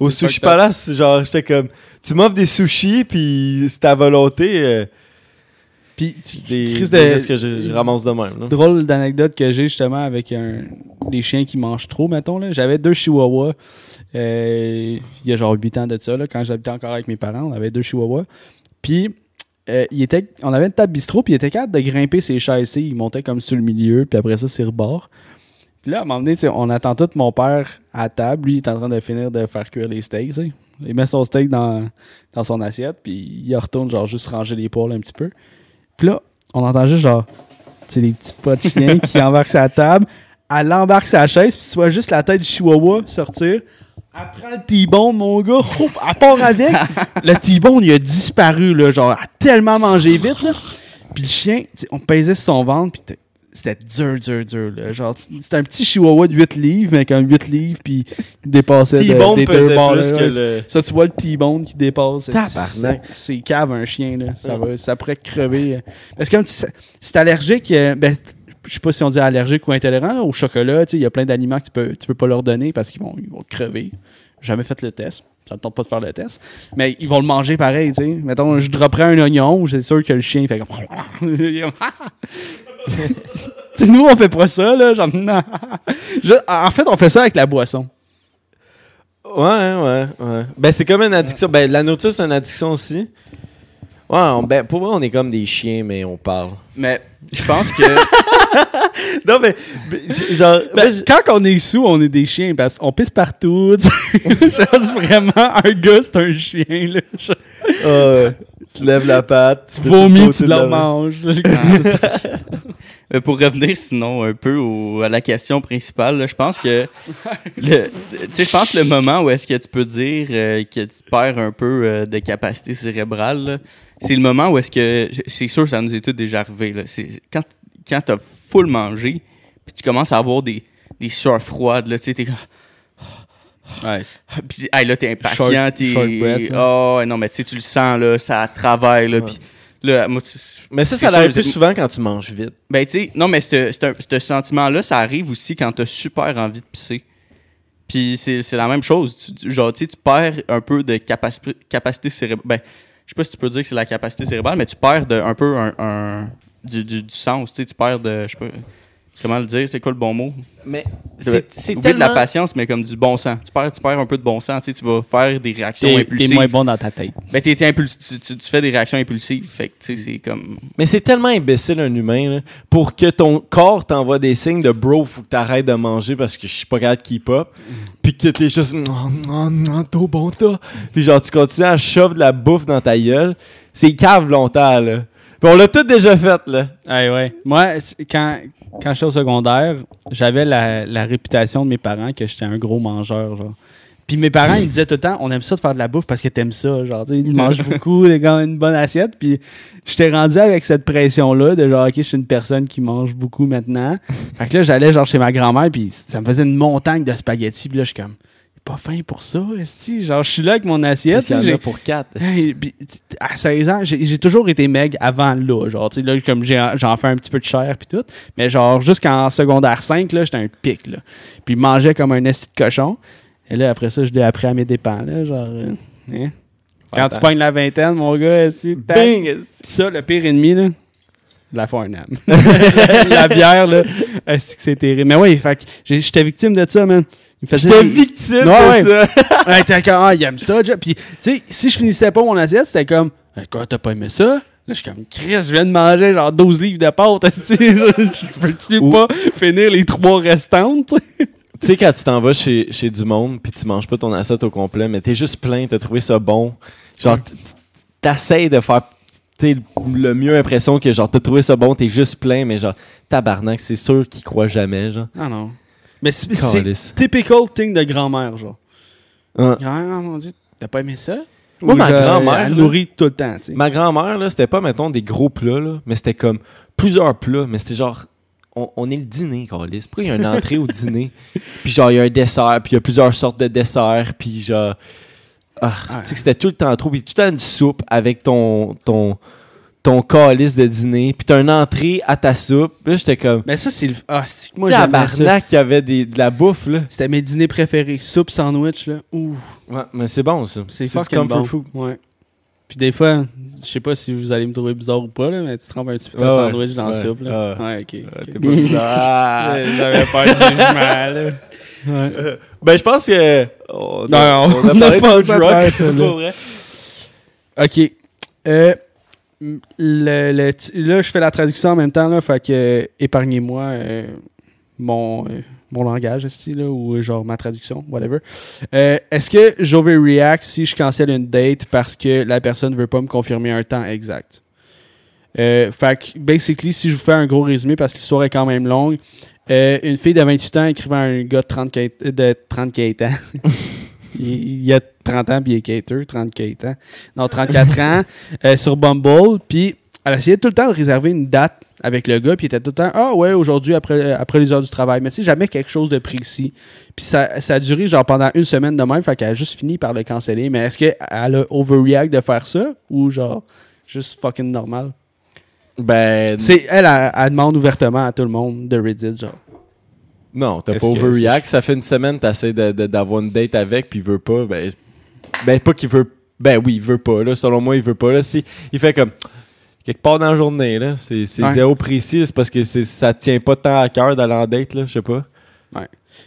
Au *laughs* Sushi. Palace, genre, j'étais comme, tu m'offres des sushis, puis c'est ta volonté, euh, Puis, des, Chris des de- risques que je, je ramasse de même. là. drôle d'anecdote que j'ai justement avec un, des chiens qui mangent trop, mettons. là. J'avais deux chihuahuas euh, il y a genre 8 ans de ça, là, quand j'habitais encore avec mes parents. On avait deux chihuahuas. Puis, euh, il était, on avait une table bistrot, puis il était capable de grimper ses chaises. Il montait comme sur le milieu, puis après ça, c'est rebord. Puis là, à un moment donné, on attend tout mon père à table. Lui, il est en train de finir de faire cuire les steaks. Il met son steak dans, dans son assiette, puis il retourne, genre, juste ranger les poils un petit peu. Puis là, on entend juste, genre, tu sais, des petits pas de chiens qui *laughs* embarquent sa table. Elle embarque sa chaise, puis tu vois juste la tête du chihuahua sortir. Elle prend le T-bone, mon gars. *laughs* Hop, elle part avec. le T-bone, il a disparu, là. Genre, elle a tellement mangé vite, là. Puis le chien, on pesait sur son ventre, puis c'était dur, dur, dur, là. Genre, c'était un petit chihuahua de 8 livres, mais comme 8 livres, puis il dépassait de- T-Bone des deux bords, plus là. que Ouais, le... ça, tu vois le T-bone qui dépasse. C'est- Tabarnak. c'est- C'est cave, un chien, là. Ça, va, ça pourrait crever. Parce que comme tu sais, t'es allergique, euh, ben, je sais pas si on dit allergique ou intolérant, là, au chocolat, il y a plein d'aliments que tu peux, tu peux pas leur donner parce qu'ils vont, ils vont crever. J'ai jamais fait le test. Ça me tente pas de faire le test. Mais ils vont le manger pareil, tu sais. Mettons, je dropperais un oignon, c'est sûr que le chien il fait comme. *laughs* *laughs* Nous, on fait pas ça, là. Genre, non. Je- en fait, on fait ça avec la boisson. Ouais, ouais, ouais. Ben, c'est comme une addiction. Ben, la nourriture, c'est une addiction aussi. Ouais, on- ben, pour vrai, on est comme des chiens, mais on parle. Mais je pense que. *laughs* Non, mais, genre, Ben, moi, quand on est sous, on est des chiens parce qu'on pisse partout. sais. *laughs* Genre, vraiment, un gars, c'est un chien. Là. Je- euh, tu lèves la patte, tu Tu vomis, tu la- manges. *laughs* Mais pour revenir sinon un peu au- à la question principale, là, je pense que le, tu sais, je pense le moment où est-ce que tu peux dire euh, que tu perds un peu euh, de capacité cérébrale, c'est le moment où est-ce que c'est sûr ça nous est tout déjà arrivé. Là, quand quand t'as full mangé, puis tu commences à avoir des des sueurs froides là, tu sais, Ouais. *laughs* puis hey, là t'es impatient, Short- t'es short breath, là. oh non mais tu sais tu le sens là, ça travaille là, Ouais. puis là moi c'est- Mais ça, ça arrive plus souvent quand tu manges vite. ben, tu sais, non, mais ce sentiment-là, ça arrive aussi quand t'as super envie de pisser. Puis c'est c'est la même chose. Tu- genre, tu sais, tu perds un peu de capaci- capacité cérébrale. Ben, je sais pas si tu peux dire que c'est la capacité cérébrale, mais tu perds de, un peu un, un- du, du, du sens. Tu sais, tu perds de. Je sais pas. Comment le dire? C'est quoi le bon mot? Mais C'est Oublie de la tellement... patience, mais comme du bon sens. Tu perds, tu perds un peu de bon sens. Tu sais, tu vas faire des réactions T'es t'es impulsives. moins bon dans ta tête. Ben, tu, tu- tu fais des réactions impulsives. Fait que, tu sais, c'est comme. Mais c'est tellement imbécile un humain là, pour que ton corps t'envoie des signes de bro, faut que t'arrêtes de manger parce que je suis pas capable de keep up. Puis que t'es juste non non non trop bon ça. Puis genre tu continues à shove de la bouffe dans ta gueule. C'est cave longtemps là. Puis on l'a tout déjà fait là. Ouais, ouais. Moi, quand, quand j'étais au secondaire, j'avais la, la réputation de mes parents que j'étais un gros mangeur, genre. Puis mes parents, ils me disaient tout le temps, on aime ça de faire de la bouffe parce que t'aimes ça. Genre, ils mangent *laughs* beaucoup, ils ont une bonne assiette. Puis j'étais rendu avec cette pression-là de genre, OK, je suis une personne qui mange beaucoup maintenant. Fait que là, j'allais genre chez ma grand-mère, puis ça me faisait une montagne de spaghettis. Puis là, je suis comme, pas faim pour ça, esti. Genre, je suis là avec mon assiette. J'ai- pour 4. Hey, puis, t- à 16 ans, j'ai toujours été meg avant là. Genre, tu sais, là, comme j'en fais un petit peu de chair puis tout. Mais genre, jusqu'en secondaire 5, là, j'étais un pic, là. Puis je mangeais comme un esti de cochon. Et là, après ça, je l'ai appris à mes dépens, là. Genre, euh, hein. Quand tu pognes la vingtaine, mon gars, esti, tac. Bing! Puis ça, le pire ennemi, là, la Farnham. *laughs* *laughs* la bière, là, est-ce que c'est terrible. Mais oui, j'étais victime de ça, man. Il me faisait J'étais victime Ouais, de ça. *laughs* Ouais, t'es comme, ah, il aime ça, déjà. Puis, tu sais, si je finissais pas mon assiette, c'était comme, Eh, quoi, t'as pas aimé ça? Là, je suis comme, Chris, je viens de manger genre 12 livres de pâtes, je, je peux-tu pas finir les trois restantes? *laughs* Tu sais, quand tu t'en vas chez, chez du monde, puis tu manges pas ton assiette au complet, mais t'es juste plein, t'as trouvé ça bon. Genre, t'essayes de faire tu sais, le mieux impression que genre, t'as trouvé ça bon, t'es juste plein, mais genre, tabarnak, c'est sûr qu'ils croient jamais, genre. Ah non. Mais c'est typical thing de grand-mère, genre. Ouais. Grand-mère, mon dieu, t'as pas aimé ça? Moi, ma grand-mère, Elle nourrit tout le temps, tu sais. Ma grand-mère, là, c'était pas, mettons, des gros plats, là, mais c'était comme plusieurs plats, mais c'était genre. On, on est le dîner, Carlis. Pourquoi il y a une entrée au dîner? *laughs* Puis genre, il y a un dessert, puis il y a plusieurs sortes de desserts, puis genre. Ah, c'est que c'était tout le temps trop. Puis tout le temps une soupe avec ton. ton ton calice de dîner, puis t'as une entrée à ta soupe. Là, j'étais comme. Mais ça, c'est le. Ah, c'est que moi, j'aimais il y avait des, de la bouffe, là. C'était mes dîners préférés. Soupe, sandwich, là. Ouh. Ouais, mais c'est bon, ça. C'est du comfort bon. food. Ouais. Puis des fois, je sais pas si vous allez me trouver bizarre ou pas, là, mais tu trempes un petit peu de Ouais, ouais. sandwich dans Ouais. la soupe. Là. Ouais. Ouais, ok. Ouais, ok. t'es pas bizarre. *laughs* Ah. J'avais pas de jugement, là. Ouais. Ben, je pense que. On, Non, on- a on parlé a pas de *laughs* ça, vrai. Ok. Euh, le, là, je fais la traduction en même temps, là, euh, épargnez-moi euh, mon, euh, mon langage, esti, là, ou genre ma traduction, whatever. Est-ce que j'overreact si je cancelle une date parce que la personne veut pas me confirmer un temps exact? Fait que, basically, si je vous fais un gros résumé, parce que l'histoire est quand même longue, une fille de 28 ans écrivant à un gars de 34, euh, de 34 ans. *laughs* il, il a 30 ans, puis il est cater, 34 ans. Non, 34 ans, *laughs* euh, sur Bumble. Puis elle essayait tout le temps de réserver une date avec le gars, puis il était tout le temps Ah ouais, aujourd'hui, après, euh, après les heures du travail. Mais tu sais, jamais quelque chose de précis. Puis ça, ça a duré genre pendant une semaine de même, fait qu'elle a juste fini par le canceller. Mais est-ce qu'elle a overreact de faire ça ou genre juste fucking normal? Ben, C'est elle, elle, elle demande ouvertement à tout le monde de Reddit, genre. Non, t'as pas overreact. Ça fait une semaine, t'essaies d'avoir une date avec, puis il veut pas. Ben, ben, pas qu'il veut. Ben oui, il veut pas. Là. Selon moi, il veut pas. Là. Si, il fait comme. Quelque part dans la journée, là. C'est Ouais. zéro précis. C'est parce que ça tient pas tant à cœur d'aller en date, là. Je sais pas.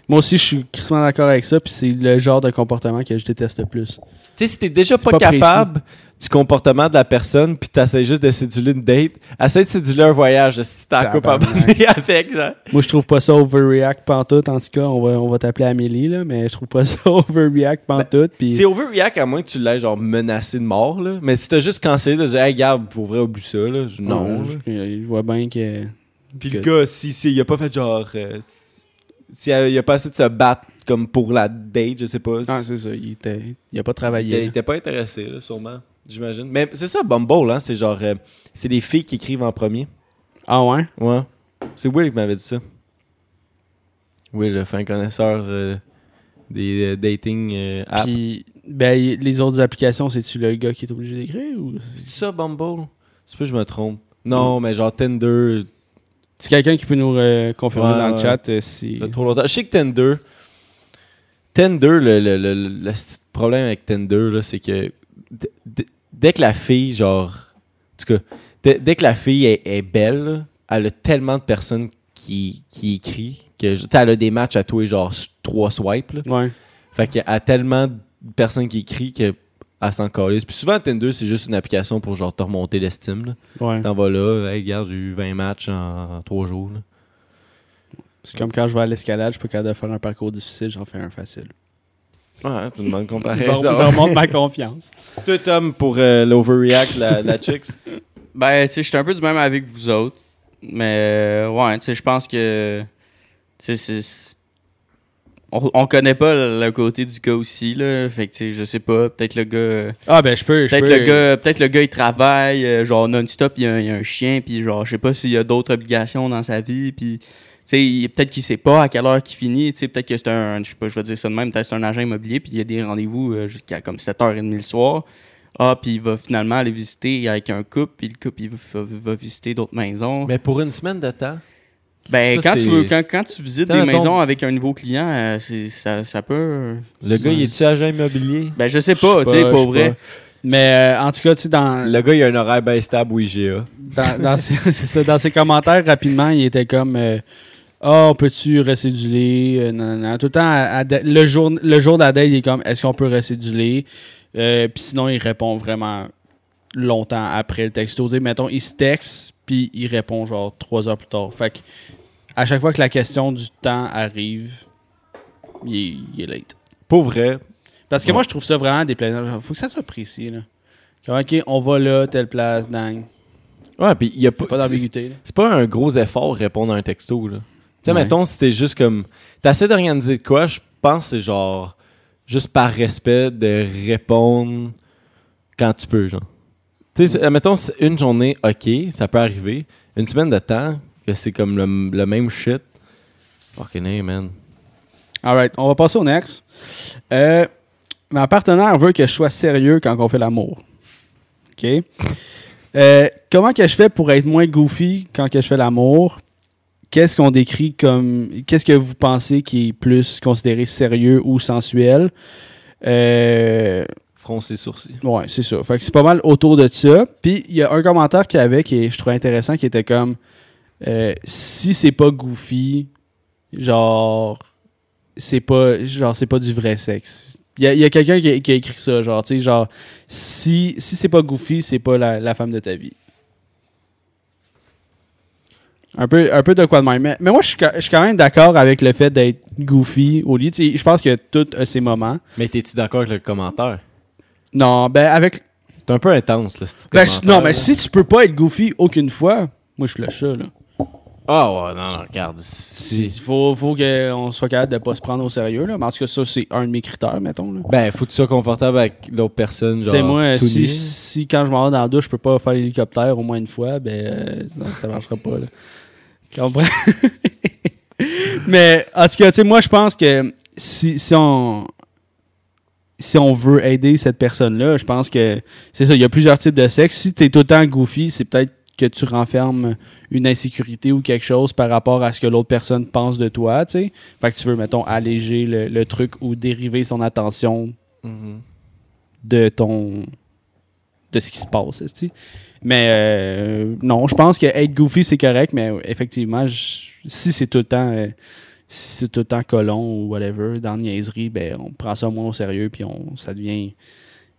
Moi aussi, je suis crissement d'accord avec ça, puis c'est le genre de comportement que je déteste le plus. Tu sais, si t'es déjà pas, pas capable du comportement de la personne, puis t'essaies juste de séduler une date, essaie de séduler un voyage, si couple Tabarnak. abonné avec, genre. Moi, je trouve pas ça overreact pantoute. En tout cas, on va, on va t'appeler Amélie, là, mais je trouve pas ça *laughs* overreact pantoute. puis C'est overreact à moins que tu l'aies genre menacé de mort, là. Mais si t'as juste cancellé de dire, hey, garde, pour vrai, oublie ça, là. je- Non. Ouais, je, je vois bien que. Puis que- le gars, si, si il a pas fait genre. euh, si il a, pas assez de se battre comme pour la date, je sais pas. Ah, c'est ça. Il, était, il a pas il, travaillé. était, il était pas intéressé, là, sûrement. J'imagine. Mais c'est ça, Bumble, hein. C'est genre. euh, c'est les filles qui écrivent en premier. Ah ouais? Ouais. C'est Will qui m'avait dit ça. Will, le fin connaisseur euh, des euh, dating euh, apps. Puis, ben, y- les autres applications, c'est-tu le gars qui est obligé d'écrire ou. C'est ça, Bumble? C'est pas que je me trompe. Non, mais genre Tinder, C'est quelqu'un qui peut nous euh, confirmer Ouais, dans le ouais. chat euh, si. ça fait trop longtemps. Je sais que Tinder, Tinder, le, le, le, le- le petit problème avec Tinder, là, c'est que dès que la fille, genre, en tout cas, dès, dès que la fille est, est belle, elle a tellement de personnes qui, qui écrivent que, tu elle a des matchs à tous les genre trois swipes, là. Ouais. Fait qu'il y a tellement de personnes qui écrivent qu'elle s'en calisse. Puis souvent, Tinder, c'est juste une application pour genre te remonter l'estime. Ouais. T'en vas là, hey, regarde, j'ai eu 20 matchs en 3 jours. C'est comme quand je vais à l'escalade, je peux capable de faire un parcours difficile, j'en fais un facile. Ouais, tu demandes comparaison. je remonte ma *laughs* confiance. Toi, Tom, pour euh, l'overreact, la, la chicks? *laughs* Ben, tu sais, j'étais un peu du même avec vous autres. Mais euh, ouais, tu sais, je pense que. Tu sais, c'est- On, on connaît pas le côté du gars aussi, là. Fait que, tu sais, je sais pas. Peut-être le gars. Ah, ben, je peux. je Peut-être peux- le gars, peut-être le gars il travaille euh, genre non-stop, il y, a un- il y a un chien puis genre je sais pas s'il y a d'autres obligations dans sa vie puis sais peut-être qu'il sait pas à quelle heure qu'il finit, tu sais peut-être que c'est un je sais pas, je vais dire ça de même, peut-être que c'est un agent immobilier puis il y a des rendez-vous euh, jusqu'à comme 7h30 le soir. Ah, puis il va finalement aller visiter avec un couple, puis le couple il va, va visiter d'autres maisons. Mais pour une semaine de temps? ben, ça, quand, tu veux, quand, quand tu visites des maisons avec un nouveau client, euh, ça, ça peut. Le gars, il est-tu agent immobilier? Ben, je sais pas, tu sais, pour vrai. pas. Mais euh, en tout cas, tu sais, dans, Le gars, il a un horaire bien stable au IGA. dans, dans ses, *laughs* c'est ça, dans ses commentaires, rapidement, il était comme euh, Ah, on peut-tu récéduler Euh, non, non, non. Tout le temps, à- à da- le jour, le jour de la date, il est comme Est-ce qu'on peut récéduler Euh, Puis sinon, il répond vraiment longtemps après le texto. Tu sais, mettons, il se texte, puis il répond genre trois heures plus tard. Fait que à chaque fois que la question du temps arrive, il est, il est late. Pour vrai, Parce que Ouais. moi, je trouve ça vraiment déplaisant. Genre, faut que ça soit précis. Là. Comme, ok, on va là, telle place, dang. ouais, puis il y a pas, Pas d'ambiguïté. C'est pas un gros effort répondre à un texto, là. Tu sais, Ouais. mettons, si t'es juste comme. T'essaies d'organiser de quoi, je pense que c'est genre. Juste par respect de répondre quand tu peux, genre. Tu sais, mettons, c'est une journée, ok, ça peut arriver. Une semaine de temps, que c'est comme le, le même shit. Fucking hey, man. Alright, on va passer au next. Euh, ma partenaire veut que je sois sérieux quand on fait l'amour. OK? Euh, comment que je fais pour être moins goofy quand que je fais l'amour? Qu'est-ce qu'on décrit comme... Qu'est-ce que vous pensez qui est plus considéré sérieux ou sensuel? Euh, Froncer sourcils. Ouais, c'est ça. Fait que c'est pas mal autour de ça. Puis il y a un commentaire qu'il y avait qui je trouve intéressant qui était comme euh, si c'est pas goofy, genre c'est pas genre c'est pas du vrai sexe. Il y a, il y a quelqu'un qui, a- qui a écrit ça, genre, tu sais, genre si, si c'est pas goofy, c'est pas la, la femme de ta vie. Un peu, un peu de quoi de même. Mais, mais moi, je suis, je suis quand même d'accord avec le fait d'être goofy au sais, Je pense que tout a ses moments. Mais t'es-tu d'accord avec le commentaire? Non, ben avec T'es un peu intense, là, ce Ben, non, mais si tu peux pas être goofy aucune fois, moi je flush ça. Là. Ah ouais, non, non, regarde. Il Si... faut, faut qu'on soit capable de pas se prendre au sérieux. Là. Mais en tout cas, ça, c'est un de mes critères, mettons. Là. Ben, faut que tu sois confortable avec l'autre personne, sais, moi, si, si quand je m'en vais dans la douche, je peux pas faire l'hélicoptère au moins une fois, ben euh, non, ça marchera pas. Là. Comprends? *laughs* mais en tout cas, tu sais, moi je pense que si, si on si on veut aider cette personne-là, je pense que c'est ça, il y a plusieurs types de sexe. Si tu es tout le temps goofy, c'est peut-être que tu renfermes une insécurité ou quelque chose par rapport à ce que l'autre personne pense de toi, tu sais. Fait que tu veux, mettons, alléger le, le truc ou dériver son attention Mhm. de ton de ce qui se passe esti. mais euh, non je pense que être goofy c'est correct mais effectivement si c'est tout le temps euh, si c'est tout le temps colon ou whatever dans la niaiserie ben on prend ça moins au sérieux puis on ça devient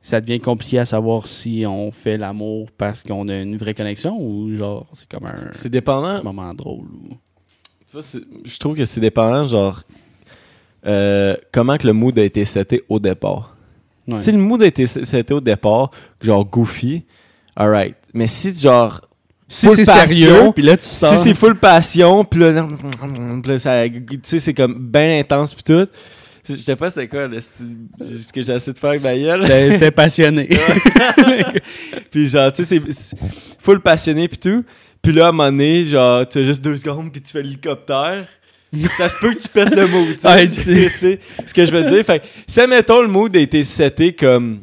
ça devient compliqué à savoir si on fait l'amour parce qu'on a une vraie connexion ou genre c'est comme un C'est dépendant. petit moment drôle ou... Tu vois, je trouve que c'est dépendant, genre, euh, comment que le mood a été seté au départ. Ouais. Si le mood été seté au départ, genre goofy, alright. Mais si, genre, si c'est sérieux puis là tu si sors c'est full passion, puis là, *laughs* là, ça- tu sais, c'est comme bien intense, puis tout. Je sais pas c'est quoi, là, c'est- ce que j'ai essayé de faire avec ma gueule. c'était c'était *laughs* passionné *laughs* puis genre, tu sais, c'est- c'est full passionné puis tout. Puis là, à un moment donné, genre, tu as juste deux secondes puis tu fais l'hélicoptère. *laughs* ça se peut que tu pètes le mood. Ouais, tu sais. *laughs* Tu sais ce que je veux dire. Fait que, mettons, le mood a été seté comme...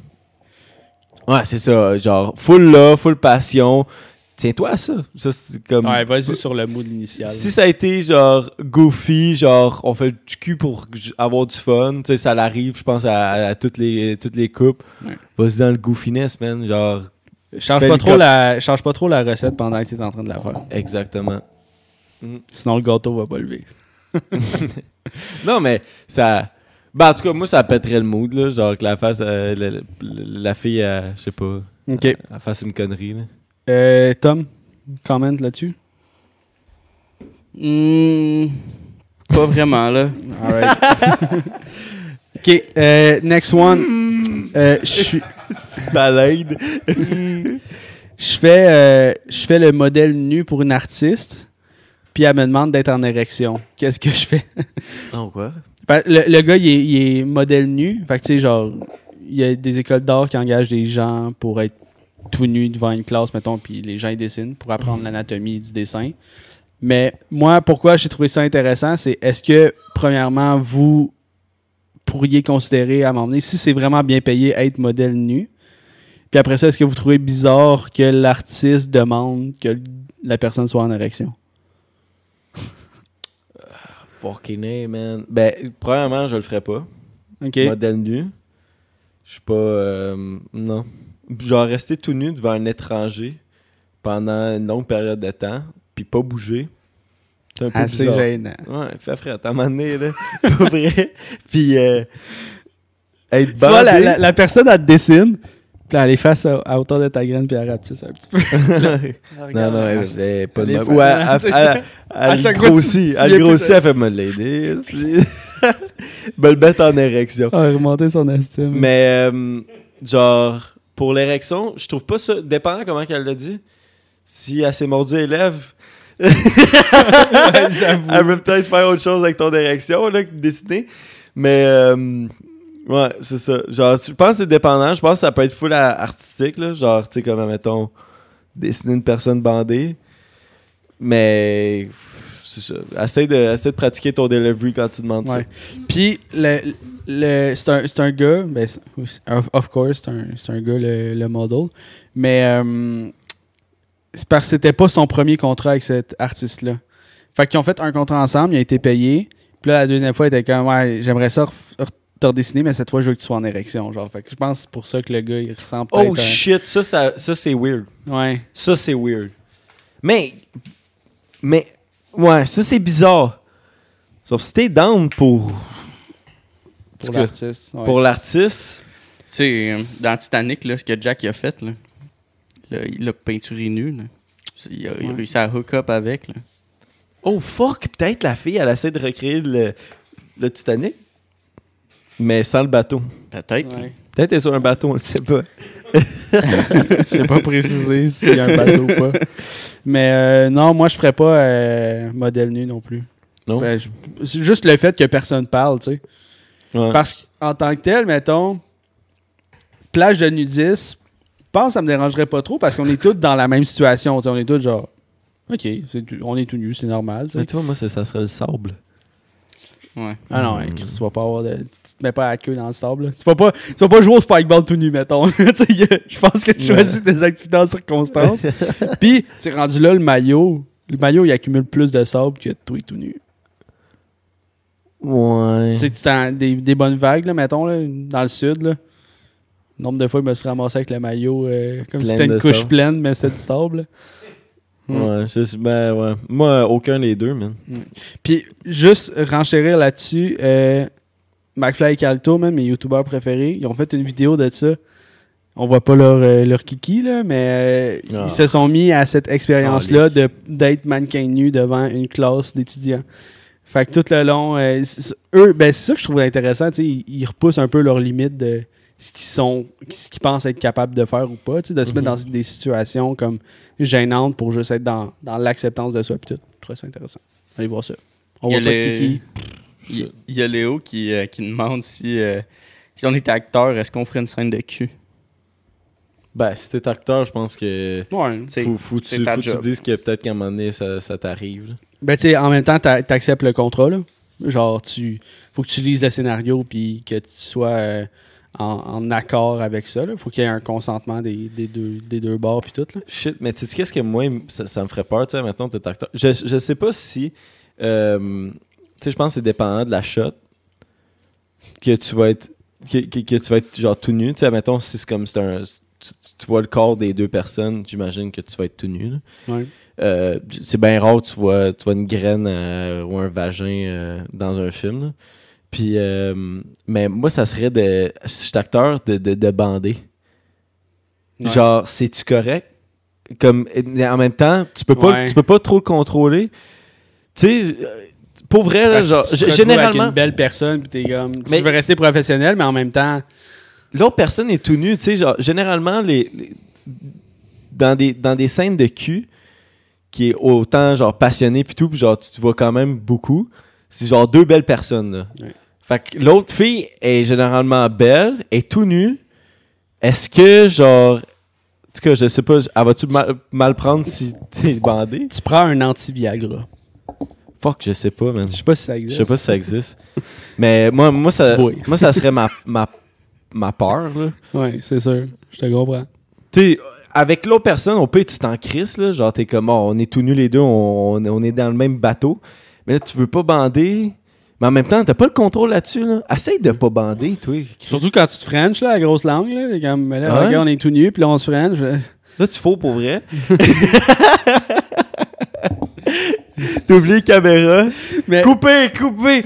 Ouais, c'est ça, genre, full là, full passion. Tiens-toi à ça. Ça, c'est comme... ouais vas-y sur le mood initial Si ça a été genre goofy, genre on fait du cul pour avoir du fun, tu sais, ça l'arrive, je pense, à, à toutes les toutes les coupes. Ouais. Vas-y dans le goofiness, man. Genre, Change pas, trop la, change pas trop la recette pendant que tu es en train de la faire. exactement. Sinon, le gâteau va pas lever. *laughs* Non, mais ça. Ben, en tout cas, moi, ça pèterait le mood, là. Genre que la face, euh, la, la- la fille, elle, je sais pas, OK. elle fasse une connerie, là. Euh, Tom, comment là-dessus? Hmm, pas vraiment, là. *laughs* Alright. *laughs* OK. euh, next one. Euh, Je suis- Balade. je fais, euh, je fais le modèle nu pour une artiste. Puis elle me demande d'être en érection. Qu'est-ce que je fais? *laughs* Non, quoi? Ben, le, le gars, il est, il est modèle nu. Fait que, tu sais, genre, il y a des écoles d'art qui engagent des gens pour être tout nus devant une classe, mettons, puis les gens, ils dessinent pour apprendre l'anatomie du dessin. Mais moi, pourquoi j'ai trouvé ça intéressant, c'est est-ce que, premièrement, vous pourriez considérer à m'emmener, si c'est vraiment bien payé, être modèle nu? Puis après ça, est-ce que vous trouvez bizarre que l'artiste demande que la personne soit en érection? Fucking A, man. Ben, premièrement, je le ferais pas. OK. Modèle nu. Je suis pas. euh, non. Genre, rester tout nu devant un étranger pendant une longue période de temps, puis pas bouger. C'est un peu Assez bizarre. gênant. Ouais, fait frère, moment donné, là. *laughs* Pas vrai. Puis, euh, être Tu vois, la, bandé. la- la personne, elle te dessine, puis elle est face à, à hauteur de ta graine, puis elle rapetisse un petit peu. *laughs* non, non, elle, est pas de Elle est même. fa- Ouais, elle, *laughs* grossit. Elle grossit, elle fait me l'aider. me *laughs* le mettre en érection. Ah, remonter son estime. Mais, euh, genre, pour l'érection, je trouve pas ça. Dépendant comment qu'elle l'a dit. Si elle s'est mordue les lèvres. j'avoue. Elle veut peut-être faire autre chose avec ton érection, là, que de dessiner. Mais, euh, ouais, c'est ça. Genre, je pense que c'est dépendant. Je pense que ça peut être full à- artistique, là. Genre, tu sais, comme, mettons, dessiner une personne bandée. Mais, c'est ça. Essaye de, essaie de pratiquer ton delivery quand tu demandes Ouais. Puis, le, le, c'est un, un gars, ben, of, of course, c'est un, c'est un gars, le, le model. Mais euh, c'est parce que c'était pas son premier contrat avec cet artiste-là. Fait qu'ils ont fait un contrat ensemble, il a été payé. Puis là, la deuxième fois, il était comme, ouais, j'aimerais ça te redessiner, mais cette fois, je veux que tu sois en érection. Genre, fait que je pense que c'est pour ça que le gars, il ressemble Oh à- shit, ça, ça, ça c'est weird. Ouais. Ça, c'est weird. Mais, mais, ouais, ça, c'est bizarre. Sauf si t'es down pour, Pour l'artiste. ouais. pour l'artiste. Tu sais, dans Titanic, là, ce que Jack il a fait, là, là, il l'a peinturé nu. Là. Il a, il a Ouais. réussi à hook up avec. Là. Oh fuck, peut-être la fille, elle essaie de recréer le, le Titanic, mais sans le bateau. Peut-être. Ouais. Peut-être est sur un bateau, on le sait pas. *laughs* Je sais pas préciser s'il y a un bateau ou pas. Mais euh, non, moi, je ferais pas euh, modèle nu non plus. Non? Ben, je- c'est juste le fait que personne parle, tu sais. Ouais. Parce qu'en tant que tel, mettons, plage de nudistes, je pense que ça me dérangerait pas trop parce qu'on est tous dans la même situation. tu sais. On est tous genre, OK, c'est tout- on est tout nus, c'est normal. tu sais. Mais tu vois, moi, ça serait le sable. Ouais. Ah non, Chris, tu vas pas avoir de. Tu te mets pas la queue dans le sable. là. Tu vas pas, tu vas pas jouer au spikeball tout nu, mettons. *laughs* Je pense que tu choisis tes activités en circonstances. *laughs* Puis, tu es rendu là, le maillot. Le maillot, il accumule plus de sable que toi tout nu. Ouais. Tu sais, des, des bonnes vagues, là, mettons, là, dans le sud. Là. Le nombre de fois, je me suis ramassé avec le maillot euh, comme si c'était une couche sable. pleine, mais c'était du sable. Hmm. Ouais, sais- ben ouais. Moi, aucun des deux, man. Puis, juste renchérir là-dessus, euh, McFly et Calto, mes youtubeurs préférés, ils ont fait une vidéo de ça. On voit pas leur, euh, leur kiki, là, mais euh, Ah. ils se sont mis à cette expérience-là de, d'être mannequin nu devant une classe d'étudiants. Fait que tout le long, c'est- c'est- eux, ben, c'est ça que je trouve intéressant, ils, ils repoussent un peu leurs limites de ce qu'ils sont, ce qu'ils pensent être capables de faire ou pas, tu sais, de se mettre dans des situations comme gênantes pour juste être dans, dans l'acceptance de soi. Puis tout. Je trouve ça intéressant. Allez voir ça. On Il y voit a pas de les- kiki. Il, y a Léo qui, euh, qui demande si, euh, si on était acteur, est-ce qu'on ferait une scène de cul? Ben, si t'es acteur, je pense que. Ouais. C'est- Faut, faut, tu, faut que tu dises que peut-être qu'à un moment donné, ça, ça t'arrive. Ben, tu sais, en même temps, t'a- t'acceptes le contrat, là. Genre, tu faut que tu lises le scénario puis que tu sois euh, en, en accord avec ça. Là. Faut qu'il y ait un consentement des, des deux, des deux bords puis tout. Là. Shit, mais tu sais, qu'est-ce que moi, ça, ça me ferait peur, tu sais, mettons, t'es acteur. Je, je sais pas si. euh, tu sais, je pense que c'est dépendant de la shot que tu vas être. Que, que- que tu vas être genre tout nu. Tu sais, mettons, si c'est comme c'est un. Tu, tu vois le corps des deux personnes, j'imagine que tu vas être tout nu. Ouais. Euh, c'est bien rare tu vois, tu vois une graine euh, ou un vagin dans un film. là. Puis, euh, mais moi, ça serait de. Si je suis acteur, de, de, de bander. Ouais. Genre, c'est-tu correct? Comme, en même temps, tu peux pas, Ouais. tu peux pas trop le contrôler. Tu sais, euh, pour vrai, là, genre, tu te généralement, Avec une belle personne puis t'es comme. Mais- Tu veux rester professionnel, mais en même temps. l'autre personne est tout nu. Tu sais, genre, généralement, les, les- dans, des, dans des scènes de cul, qui est autant genre passionné puis tout, puis genre tu te vois quand même beaucoup. C'est genre deux belles personnes là. Ouais. Fait que l'autre fille est généralement belle, est tout nue. Est-ce que genre en tout cas, je sais pas, elle va-tu mal, mal prendre si t'es bandé? Tu prends un anti-Viagra. Fuck, je sais pas, man. Je sais pas si ça Je existe. sais pas si ça existe. Mais moi, moi, ça, moi ça serait ma, ma, ma peur, là. Ouais, c'est sûr. Je te comprends. Tu avec l'autre personne, on peut tu t'en crisses, là. Genre, t'es comme, oh, on est tout nus les deux, on- on est dans le même bateau. Mais là, tu veux pas bander. Mais en même temps, t'as pas le contrôle là-dessus, là. Essaye de pas bander, toi. Surtout quand tu te frenches, là, la grosse langue, là. Comme, là, Ouais. regarde, on est tout nu, puis là, on se french. Là, tu faux pour vrai. *laughs* T'as oublié la caméra. Mais Coupez, coupez!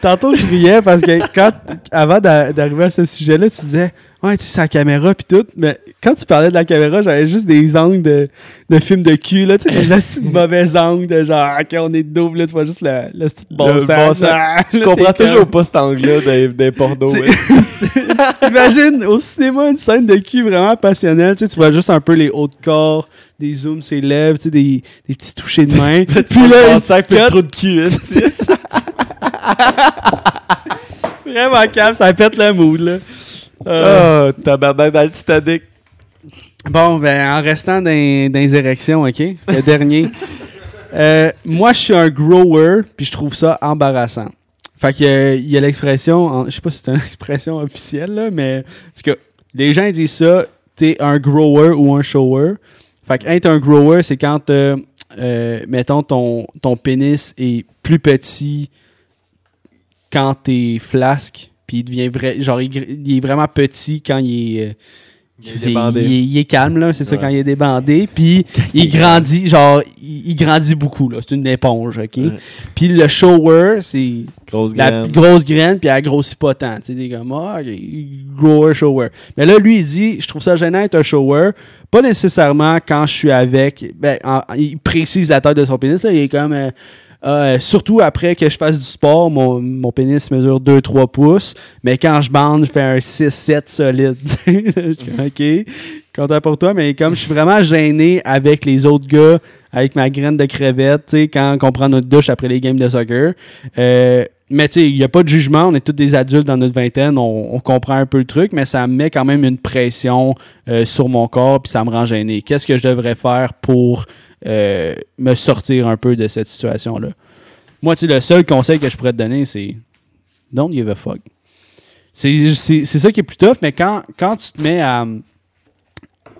tantôt, je riais parce que quand, avant d'a- d'arriver à ce sujet-là, tu disais, ouais, tu sais, c'est la caméra, puis tout. Mais quand tu parlais de la caméra, j'avais juste des angles de, de films de cul, là. Tu sais, des astuces de *laughs* mauvais angles, de genre, ok, on est double, là, tu vois juste le, le petit bon Le sens. bon sens. Ah, Je là, comprends toujours pas cet angle-là des, des pornos. *laughs* Imagine au cinéma une scène de cul vraiment passionnelle. Tu, sais, tu vois juste un peu les hauts de corps, des zooms sur les lèvres, tu sais, des, des petits touchers de main. *laughs* Puis là, là, un sac trop de cul. hein, tu sais. Vraiment calme, ça pète le mood, là. Euh, Oh, tabarnak dans le Titanic. Bon, ben, en restant dans, dans les érections, OK? Le dernier. *laughs* Euh, moi, je suis un grower, puis je trouve ça embarrassant. Fait que, euh, il y a l'expression, je sais pas si c'est une *laughs* expression officielle, là, mais parce que les gens disent ça, t'es un grower ou un shower. Fait que être un grower, c'est quand, euh, euh, mettons, ton, ton pénis est plus petit quand t'es flasque, puis il devient vrai, genre, il, est vraiment petit quand il est... euh, Il est débandé. il est- il est calme, là, c'est ça, quand il est débandé. Puis *laughs* il grandit, genre, il, grandit beaucoup, là. C'est une éponge, OK? Ouais. Puis le shower, c'est Grosse la graine. grosse graine, puis elle grossit pas tant. Tu sais, t'es comme, ah, grower, shower. Mais là, lui, il dit, je trouve ça gênant d'être un shower. Pas nécessairement quand je suis avec. Ben, en- il précise la taille de son pénis, là. Il est comme. euh, euh, surtout après que je fasse du sport, mon, pénis mesure 2-3 pouces. Mais quand je bande, je fais un 6-7 solide. *laughs* ok, content pour toi. Mais comme je suis vraiment gêné avec les autres gars, avec ma graine de crevette, quand on prend notre douche après les games de soccer. Euh, mais tu sais, il n'y a pas de jugement, on est tous des adultes dans notre vingtaine, on, comprend un peu le truc, mais ça me met quand même une pression euh, sur mon corps, puis ça me rend gêné. Qu'est-ce que je devrais faire pour euh, me sortir un peu de cette situation-là? Moi, tu le seul conseil que je pourrais te donner, c'est don't give a fuck. C'est ça qui est plus tough, mais quand, quand tu te mets à,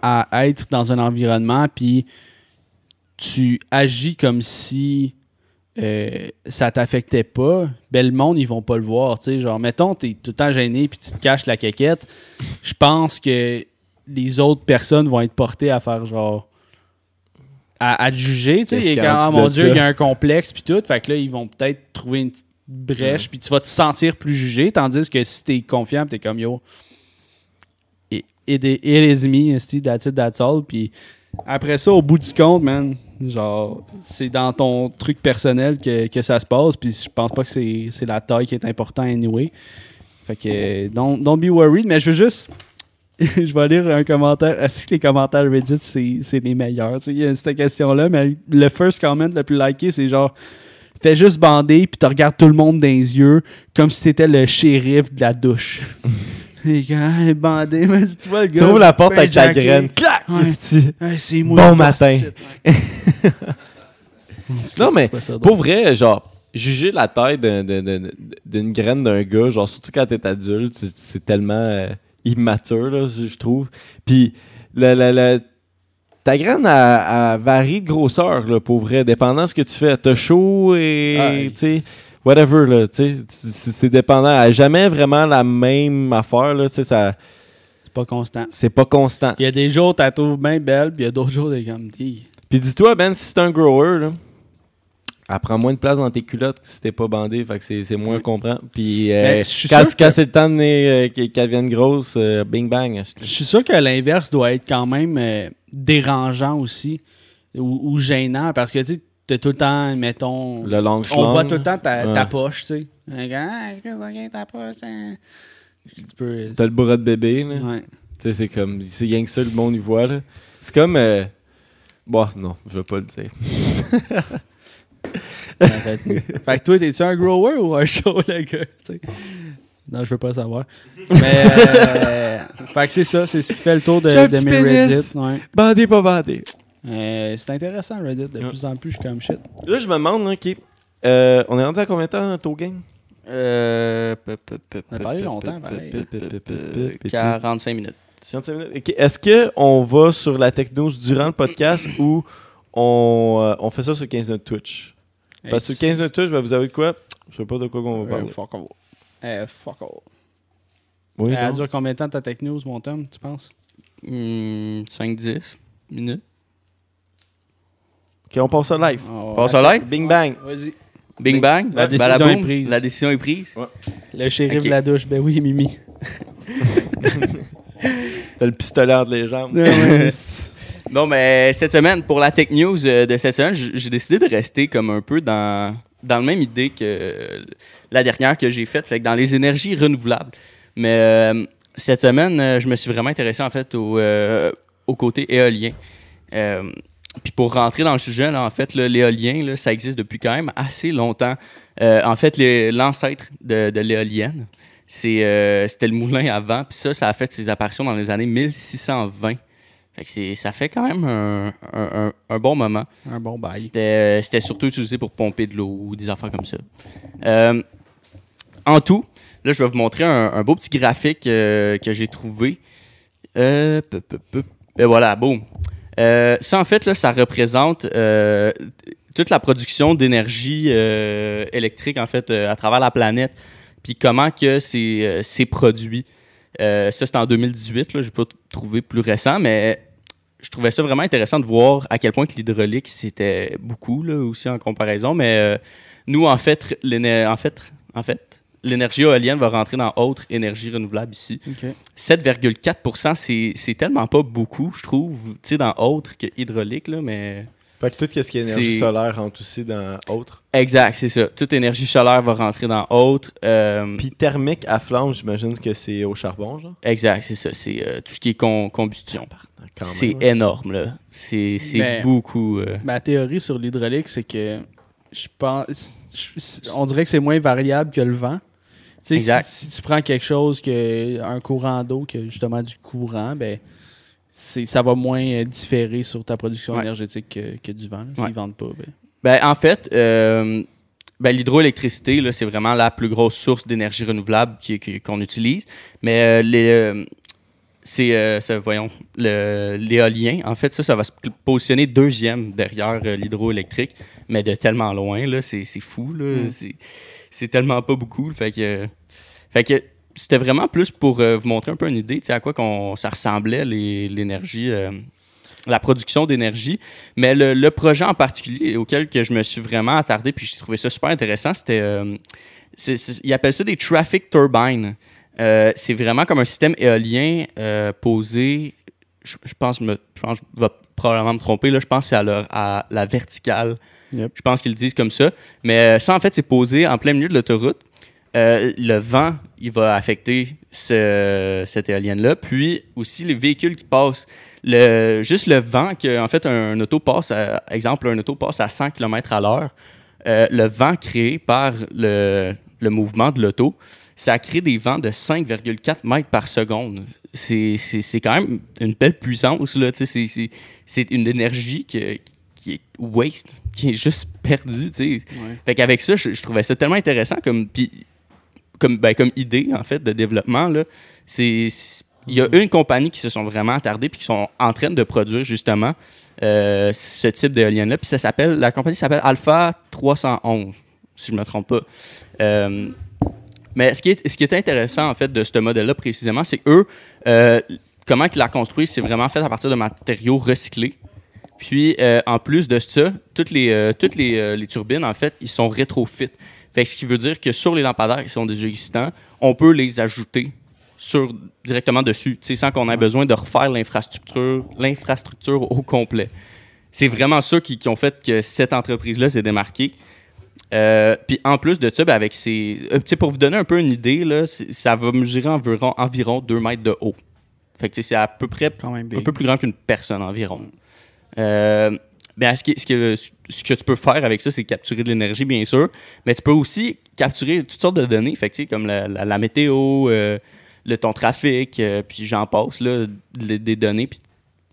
à être dans un environnement, puis tu agis comme si euh, ça t'affectait pas, ben le monde, ils vont pas le voir. tu sais. Genre, mettons, t'es tout le temps gêné puis tu te caches la caquette. Je pense que les autres personnes vont être portées à faire genre. À, à te juger. Tu sais, Et qu'il quand, ah, mon Dieu, il y a un complexe puis tout. Fait que là, ils vont peut-être trouver une petite brèche puis tu vas te sentir plus jugé. Tandis que si t'es confiant, t'es comme yo. It, it, it is me, esti, that's it, that's all. Puis après ça, au bout du compte, man, genre, c'est dans ton truc personnel que, que ça se passe. Puis je pense pas que c'est c'est la taille qui est importante anyway. Fait que, don't, don't be worried. Mais je veux juste. *laughs* je vais lire un commentaire. Est-ce que les commentaires Reddit, c'est c'est les meilleurs? Tu sais, Il y a cette question-là, mais le first comment le plus liké, c'est genre. Fais juste bander, puis tu regardes tout le monde dans les yeux, comme si t'étais le shérif de la douche. *laughs* Les gars, bandé, mais tu vois le gars. Tu ouvres la porte ben avec ta graine. Clac! Ouais. Ouais, c'est moi Bon matin. ouais. *laughs* Non, mais ça pour vrai, genre, juger la taille d'un- d'un- d'un- d'une graine d'un gars, genre, surtout quand t'es adulte, c'est- c'est tellement euh, immature, là, je trouve. Puis, la, la- la- ta graine, elle, elle varie de grosseur, là, pour vrai, dépendant de ce que tu fais. T'as chaud et, sais, whatever, là, tu sais, c'est dépendant. Elle jamais vraiment la même affaire, là, tu sais, ça, C'est pas constant. c'est pas constant. Il y a des jours, tu la trouves bien belle, puis il y a d'autres jours, t'es comme, Puis dis-toi, Ben, si c'est un grower, là, elle prend moins de place dans tes culottes que si t'es pas bandé, fait que c'est, c'est moins Ouais. comprend. Puis euh, quand, sûr quand que- c'est le temps de euh, qu'elle devienne grosse, euh, bing bang. Je suis sûr que l'inverse doit être quand même dérangeant aussi, ou, ou gênant, parce que tu sais, t'as tout le temps, mettons. Le long on voit tout le temps ta, ta poche, tu sais. Ah, ta poche, hein? T'as le bras de bébé, là. Ouais. Tu sais, c'est comme, c'est rien que ça, le monde y voit, là. C'est comme, bon, non, je vais pas le dire. *laughs* *laughs* Arrête-nous. fait que toi, t'es-tu un grower ou un *laughs* show, le gars? tu sais? Non, je veux pas savoir. *laughs* Mais, euh, fait que c'est ça, c'est ce qui fait le tour de, mes pénis. Reddit. Ouais. Bandé, pas bandé. Euh, c'est intéressant, Reddit. De Ouais. plus en plus, je suis comme shit. Là, je me demande, là, OK. euh, on est rendu à combien de temps, ton game? Euh, pe- pe- pe- On a parlé longtemps, pareil. pe- pe- pe- pe- 45 minutes. 45 minutes. OK. Est-ce qu'on va sur la techno durant le podcast ou on, euh, on fait ça sur 15 minutes Twitch? Parce que sur 15 minutes Twitch, vais vous avouer de quoi? Je sais pas de quoi on va Euh, parler. fuck all. Euh, fuck all. Oui, Euh, elle dure combien de temps ta tech news, mon Tom, tu penses? Hmm, 5-10 minutes. OK, on passe ça live. Oh, Passe attends. au live? Bing bang. Vas-y. Bing bang? La décision balaboum. est prise. La décision est prise. Le shérif Ok. de la douche, ben oui, Mimi. *laughs* T'as le pistolet entre les jambes. *laughs* Bon, mais cette semaine, pour la tech news euh, de cette semaine, j'ai décidé de rester comme un peu dans, dans la même idée que la dernière que j'ai faite, fait dans les énergies renouvelables. Mais euh, cette semaine, euh, je me suis vraiment intéressé en fait au, au côté éolien. Puis pour rentrer dans le sujet, là, en fait, l'éolien, ça existe depuis quand même assez longtemps. En fait, l'ancêtre de, de l'éolienne, c'était le moulin avant, puis ça, ça a fait ses apparitions dans les années 1620. Fait que c'est, ça fait quand même un, un- un- bon moment. Un bon bail. C'était, c'était surtout utilisé pour pomper de l'eau ou des affaires comme ça. Euh, en tout, là, je vais vous montrer un, un beau petit graphique euh, que j'ai trouvé. Euh, peu, peu, peu. Et voilà, boum. Euh, ça, en fait, là, ça représente euh, toute la production d'énergie euh, électrique, en fait, euh, à travers la planète, puis comment que c'est, euh, c'est produit. Euh, ça, c'est en 2018, là, je n'ai pas trouvé plus récent, mais je trouvais ça vraiment intéressant de voir à quel point que l'hydraulique, c'était beaucoup, là, aussi en comparaison, mais euh, nous, en fait, l'éner- en fait, en fait, l'énergie éolienne va rentrer dans autre énergie renouvelable ici. OK. 7,4 c'est c'est tellement pas beaucoup, je trouve, tu sais, dans autre que hydraulique, là, mais... Fait que tout ce qui est énergie solaire rentre aussi dans autre. Exact, c'est ça. Toute énergie solaire va rentrer dans autre. euh, Puis thermique à flamme, j'imagine que c'est au charbon, genre? exact, c'est ça. C'est euh, tout ce qui est con- combustion. Même, C'est ouais. énorme, là. C'est c'est Ben, beaucoup... euh, Ma théorie sur l'hydraulique, c'est que je pense. je- on dirait que c'est moins variable que le vent. Exact. Si, si tu prends quelque chose que un courant d'eau qui a justement du courant, ben ça va moins euh, différer sur ta production Ouais. énergétique que, que du vent. S'ils Ouais. vendent pas, ben. Ben, en fait, euh, ben, l'hydroélectricité, c'est vraiment la plus grosse source d'énergie renouvelable qu'on utilise. Mais euh, les, euh, c'est, euh, voyons, l'éolien, en fait, ça, ça va se positionner deuxième derrière euh, l'hydroélectrique, mais de tellement loin, là, c'est, fou, là. Mm. C'est, c'est tellement pas beaucoup. Fait que, fait que c'était vraiment plus pour euh, vous montrer un peu une idée, à quoi qu'on, ça ressemblait, l'énergie, euh, la production d'énergie. Mais le, le projet en particulier auquel que je me suis vraiment attardé, puis j'ai trouvé ça super intéressant, c'était. euh, ils appellent ça des traffic turbines. Euh, c'est vraiment comme un système éolien euh, posé. Je, je pense, me, je pense, je vais probablement me tromper. Là, je pense que c'est à, leur- à la verticale. Yep. Je pense qu'ils le disent comme ça. Mais ça, en fait, c'est posé en plein milieu de l'autoroute. Euh, le vent, il va affecter ce, cette éolienne-là. Puis aussi les véhicules qui passent. Le, juste le vent, que, en fait, un, auto passe, à, exemple, un auto passe à 100 km à l'heure, euh, le vent créé par le, le mouvement de l'auto, ça crée des vents de 5,4 mètres par seconde. C'est quand même une belle puissance. là, C'est une énergie que- qui est waste, qui est juste perdue. tu sais. Fait qu'avec ça, je, je trouvais ça tellement intéressant comme, puis- comme, ben, comme idée, en fait, de développement. là. Il y a une compagnie qui se sont vraiment attardés puis qui sont en train de produire, justement, euh, ce type d'éolienne-là. Puis ça s'appelle, la compagnie s'appelle Alpha 311, si je ne me trompe pas. Euh, mais ce qui, est, intéressant, en fait, de ce modèle-là, précisément, c'est eux, euh, comment ils la construisent, c'est vraiment fait à partir de matériaux recyclés. Puis, en plus de ça, toutes les, turbines, en fait, ils sont rétrofit. Fait que ce qui veut dire que sur les lampadaires qui sont déjà existants, on peut les ajouter sur, directement dessus, sans qu'on ait besoin de refaire l'infrastructure, l'infrastructure au complet. C'est vraiment ça qui, qui ont fait que cette entreprise-là s'est démarquée. Euh, puis en plus de ça, ben, avec ces, euh, pour vous donner un peu une idée, là, ça va mesurer environ, environ 2 mètres de haut. Fait que c'est à peu près Quand même un peu plus grand qu'une personne environ. Euh, ben, ce, que, ce, que, ce que tu peux faire avec ça, c'est capturer de l'énergie, bien sûr, mais tu peux aussi capturer toutes sortes de données, fait que, comme la, la, météo, euh, le ton trafic, euh, puis j'en passe, là, des données, puis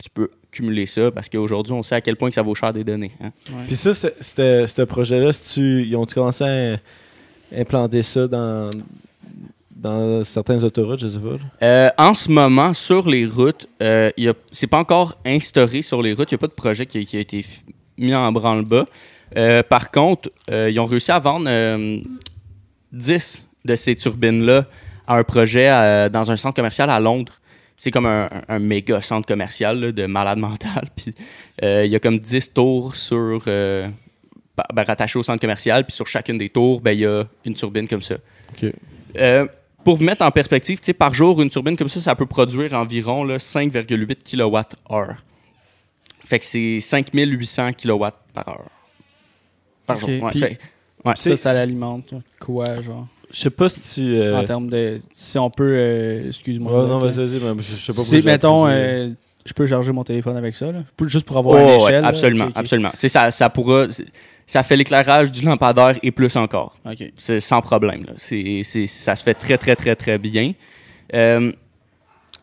tu peux cumuler ça parce qu'aujourd'hui, on sait à quel point que ça vaut cher des données. Hein. Puis ça, ce projet-là, ils ont commencé à implanter ça dans, dans certaines autoroutes, je sais pas? Euh, en ce moment, sur les routes, euh, c'est pas encore instauré sur les routes. Il n'y a pas de projet qui, a été mis en branle-bas. Euh, par contre, euh, ils ont réussi à vendre 10 de ces turbines-là à un projet dans un centre commercial à Londres. C'est comme un, méga centre commercial de malade mental. *laughs* Puis il y a comme 10 tours sur, ben, rattachés au centre commercial. Puis sur chacune des tours, ben, il y a une turbine comme ça. Pour vous mettre en perspective, par jour, une turbine comme ça, ça peut produire environ 5,8 kWh. Fait que c'est 5800 kW par heure. Par jour. Ça, ça l'alimente quoi, genre? Je sais pas si tu. Euh, en termes de. Si on peut. Euh, excuse-moi. non, vas-y, vas-y. Je sais pas Si, mettons, euh, je peux charger mon téléphone avec ça, là, juste pour avoir une échelle. absolument, absolument. Ça, ça pourra ça fait l'éclairage du lampadaire et plus encore. C'est sans problème. Là. ça se fait très, très, très, très bien. Euh,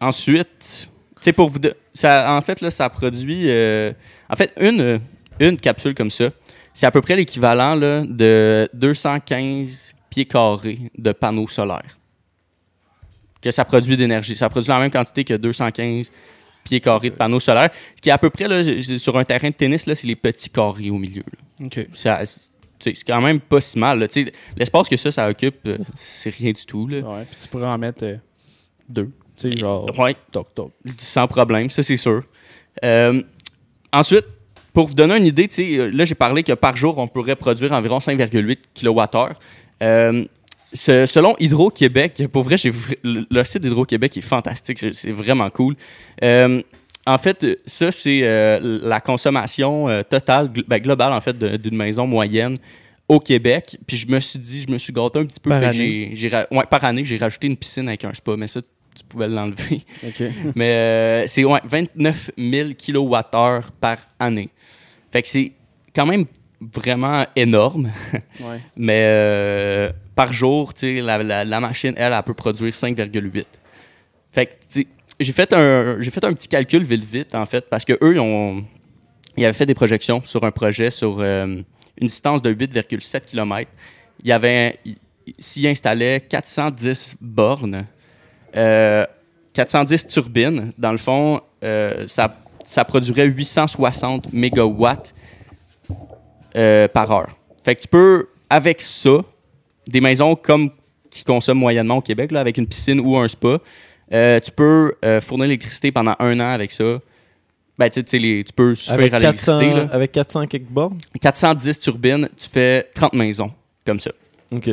ensuite, pour vous. Ça, en fait, là, ça produit. Euh, en fait, une, une capsule comme ça, c'est à peu près l'équivalent de 215 pieds carrés de panneaux solaires. Que ça produit d'énergie. Ça produit la même quantité que 215 pieds carrés de panneaux solaires. Ce qui est à peu près, là, sur un terrain de tennis, c'est les petits carrés au milieu. C'est quand même pas si mal. L'espace que ça, ça occupe, euh, c'est rien du tout. Là. Ouais, puis tu pourrais en mettre euh, deux. Tu sais, genre. Ouais. Toc, toc. Sans problème, ça, c'est sûr. Euh, ensuite, pour vous donner une idée, là, j'ai parlé que par jour, on pourrait produire environ 5,8 kWh. Selon Hydro-Québec, pour vrai, le site d'Hydro-Québec est fantastique, c'est vraiment cool. En fait, ça, c'est euh, la consommation euh, totale, ben, globale, en fait, d'une maison moyenne au Québec. Puis je me suis dit, je me suis gâté un petit peu. Par année? ouais, par année, j'ai rajouté une piscine avec un spa, mais ça, tu pouvais l'enlever. *laughs* mais euh, c'est ouais, 29 000 kWh par année. Fait que c'est quand même vraiment énorme. *laughs* ouais. mais par jour, la, la, la, machine, elle, elle peut produire 5,8. Fait que, j'ai fait un j'ai fait un petit calcul vite vite en fait parce que eux ils ont ils avaient fait des projections sur un projet sur euh, une distance de 8,7 km. Il y avait s'y installait 410 bornes, 410 euh, turbines. Dans le fond, euh, ça, ça produirait 860 mégawatts par heure. Fait que tu peux, avec ça, des maisons comme qui consomment moyennement au Québec, là, avec une piscine ou un spa, euh, tu peux euh, fournir l'électricité pendant un an avec ça. Ben, tu, sais, tu peux suffire à l'électricité. Avec 400 quelques bornes? 410 turbines, tu fais 30 maisons, comme ça. OK.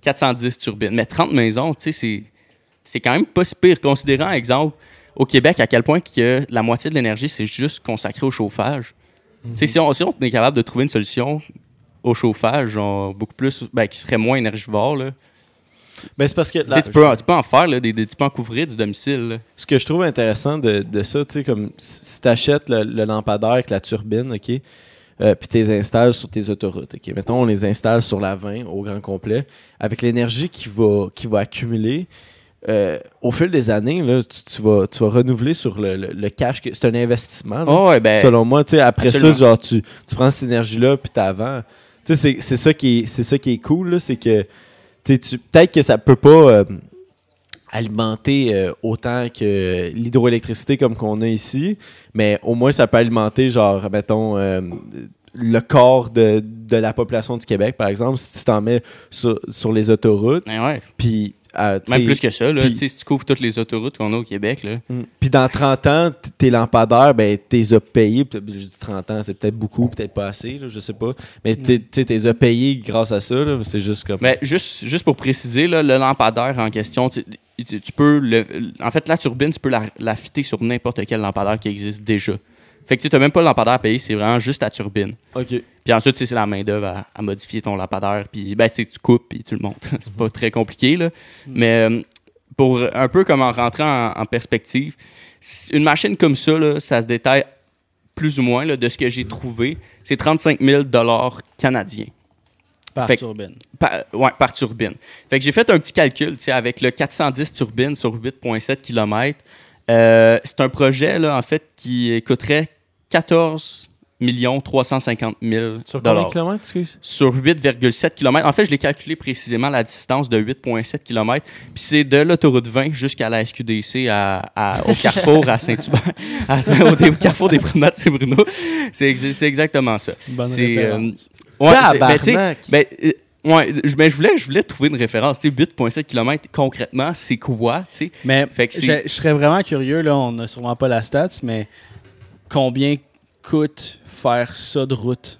410 turbines. Mais 30 maisons, tu sais, c'est quand même pas si pire, considérant, exemple, au Québec, à quel point que la moitié de l'énergie, c'est juste consacré au chauffage. Sais, si on, si on est capable de trouver une solution au chauffage, genre, beaucoup plus, ben, qui serait moins énergivore, là, ben, c'est parce que. tu, peux, tu peux en faire, là, des, tu peux en couvrir du domicile. Ce que je trouve intéressant de, de ça, tu sais, comme si tu achètes le, lampadaire avec la turbine, OK, euh, puis tu les installes sur tes autoroutes, OK. Mettons, on les installe sur la 20 au grand complet. Avec l'énergie qui va, qui va accumuler, euh, au fil des années, là, tu, vas, tu vas renouveler sur le, le, cash. C'est un investissement. Oh, ben, selon moi, après ça, genre, tu, tu prends cette énergie-là, puis. Tu sais, c'est ça, qui est, ça qui est cool, c'est que peut-être que ça peut pas euh, alimenter euh, autant que l'hydroélectricité comme qu'on a ici, mais au moins ça peut alimenter, genre, mettons, le corps de, la population du Québec, par exemple, si tu t'en mets sur, les autoroutes. Ben puis même plus que ça, là, si tu couvres toutes les autoroutes qu'on a au Québec. Là. Mm. Puis dans 30 ans, tes lampadaires, ben, t'es as payés. Je dis 30 ans, c'est peut-être beaucoup, peut-être pas assez, là, je sais pas. Mais tu t'es as payés grâce à ça. C'est juste comme. Mais juste, juste pour préciser, là, le lampadaire en question, tu, peux. Le, en fait, la turbine, tu peux la, la fitter sur n'importe quel lampadaire qui existe déjà. Fait que tu n'as même pas le lampadaire à payer, c'est vraiment juste ta turbine. OK. Puis ensuite, c'est la main-d'œuvre à, modifier ton lampadaire. Puis ben, tu coupes, puis tu le montes. *laughs* c'est pas très compliqué, là. Mm. Mais euh, pour un peu comme en rentrant en, perspective, une machine comme ça, là, ça se détaille plus ou moins, là, de ce que j'ai trouvé, c'est 35 000 canadiens. Par Fait que- turbine. Par, ouais, par turbine. Fait que j'ai fait un petit calcul, avec le 410 turbines sur 8,7 km. c'est un projet, là, en fait, qui coûterait 14 350 000 Sur combien de kilomètres, excuse? sur 8,7 km. En fait, je l'ai calculé précisément la distance de 8,7 km. Puis c'est de l'autoroute 20 jusqu'à la SQDC à, à- au carrefour à Saint-Hubert, Saint- au, carrefour des promenades Saint-Bruno. C'est ex- c'est exactement ça. Bonne référence. euh, ouais, ben, ben, euh, ouais, je, ben, je voulais, je voulais trouver une référence. Tu sais, 8,7 km, concrètement, c'est quoi? Mais Fait que c'est- je, je serais vraiment curieux, là, on n'a sûrement pas la stats, mais combien coûte faire ça de route?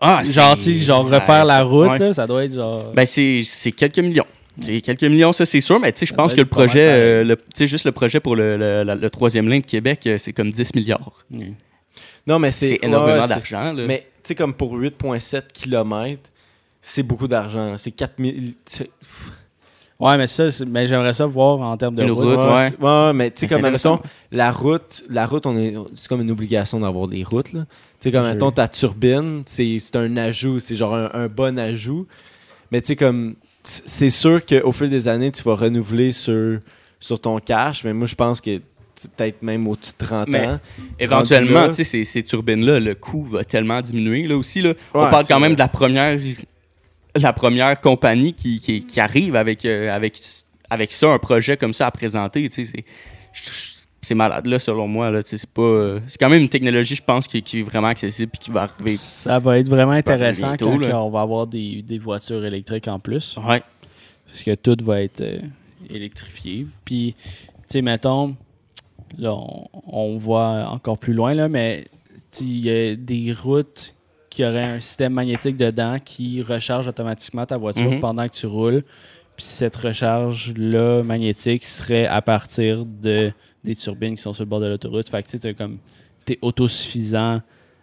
Ah, genre, genre ça- refaire la route, ouais. là, ça doit être genre... Ben, c'est c'est quelques millions. C'est quelques millions, ça, c'est sûr, mais tu sais, je pense que le projet, euh, le- tu sais, juste le projet pour le, le, la- le troisième ligne de Québec, euh, c'est comme 10 milliards. Mm. Non, mais c'est C'est énormément ouais, d'argent, là. Mais tu sais, comme pour 8,7 km, c'est beaucoup d'argent. C'est 4000. c'est- Ouais, mais ça, mais j'aimerais ça voir en termes de Une route. route, ouais, ouais. mais tu sais, comme, mettons, la route, la route, on est, c'est comme une obligation d'avoir des routes, là. Tu sais, comme, Je- mettons, ta turbine, c'est c'est un ajout, c'est genre un, un bon ajout. Mais tu sais, comme, c'est sûr qu'au fil des années, tu vas renouveler sur, sur ton cash, mais moi, je pense que peut-être même au-dessus de 30 Mais- ans. Éventuellement, tu sais, ces, ces turbines-là, le coût va tellement diminuer, là aussi, là. on parle quand même de la première, la première compagnie qui, qui, qui arrive avec, euh, avec, avec ça, un projet comme ça à présenter, c'est... malade, là, selon moi, c'est euh, C'est quand même une technologie, je pense, qui, qui est vraiment accessible puis qui va arriver... Ça va être vraiment intéressant bientôt, quand on va avoir des, des voitures électriques en plus. Ouais. Parce que tout va être euh, électrifié. Puis, tu sais, mettons, là, on, on voit encore plus loin, là, mais il y a des routes qui auraient un système magnétique dedans qui recharge automatiquement ta voiture Mhm. pendant que tu roules. Puis cette recharge-là magnétique serait à partir de, des turbines qui sont sur le bord de l'autoroute. Fait que tu t'es comme t'es autosuffisant.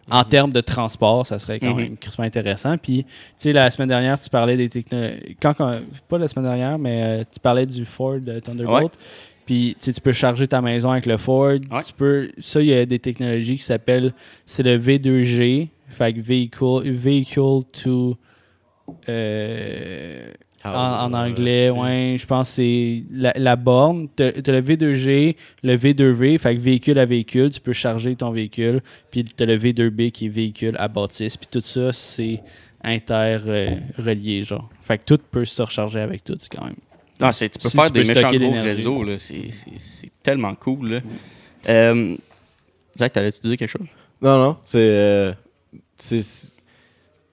En termes de transport, ça serait quand Mhm. même crissement intéressant. Puis, tu sais, la semaine dernière, tu parlais des technologies. Quand, quand- pas la semaine dernière, mais euh, tu parlais du Ford euh, Thunderbolt. Puis, tu peux charger ta maison avec le Ford. Ouais. Tu peux. Ça, il y a des technologies qui s'appellent. C'est le V2G. Fait que Vehicle, vehicle to. euh, Ah, en, en anglais, ouais, je pense que c'est la, la borne. Tu as, le V2G, le V2V, fait que véhicule à véhicule, tu peux charger ton véhicule. Puis tu as le V2B qui est véhicule à bâtisse. Puis tout ça, c'est inter-relié, genre. Fait que tout peut se recharger avec tout, quand même. Non, c'est, tu peux Si faire tu des peux méchants gros réseaux, là. C'est, c'est, c'est tellement cool, là. Euh, Zach, t'allais-tu dire quelque chose? Non, non, c'est. euh, c'est.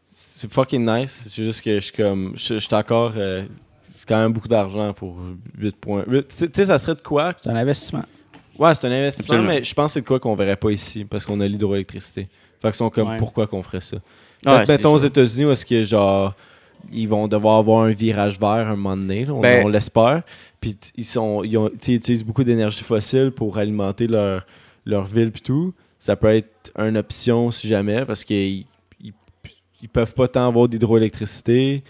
C'est fucking nice. C'est juste que je suis comme. Je suis encore. euh, c'est quand même beaucoup d'argent pour 8 points. huit- Tu sais- ça serait de quoi? C'est un investissement. Ouais, c'est un investissement, Absolument. mais je pense que c'est de quoi qu'on verrait pas ici parce qu'on a l'hydroélectricité. Fait qu'ils sont comme Ouais. pourquoi qu'on ferait ça? Ah, c'est mettons aux. États-Unis où est-ce que genre ils vont devoir avoir un virage vert un moment donné, là, on, Ben- on l'espère. Puis ils sont ont- ils utilisent beaucoup d'énergie fossile pour alimenter leur leur ville puis tout. Ça peut être une option si jamais parce qu'ils ils, peuvent pas tant avoir d'hydroélectricité.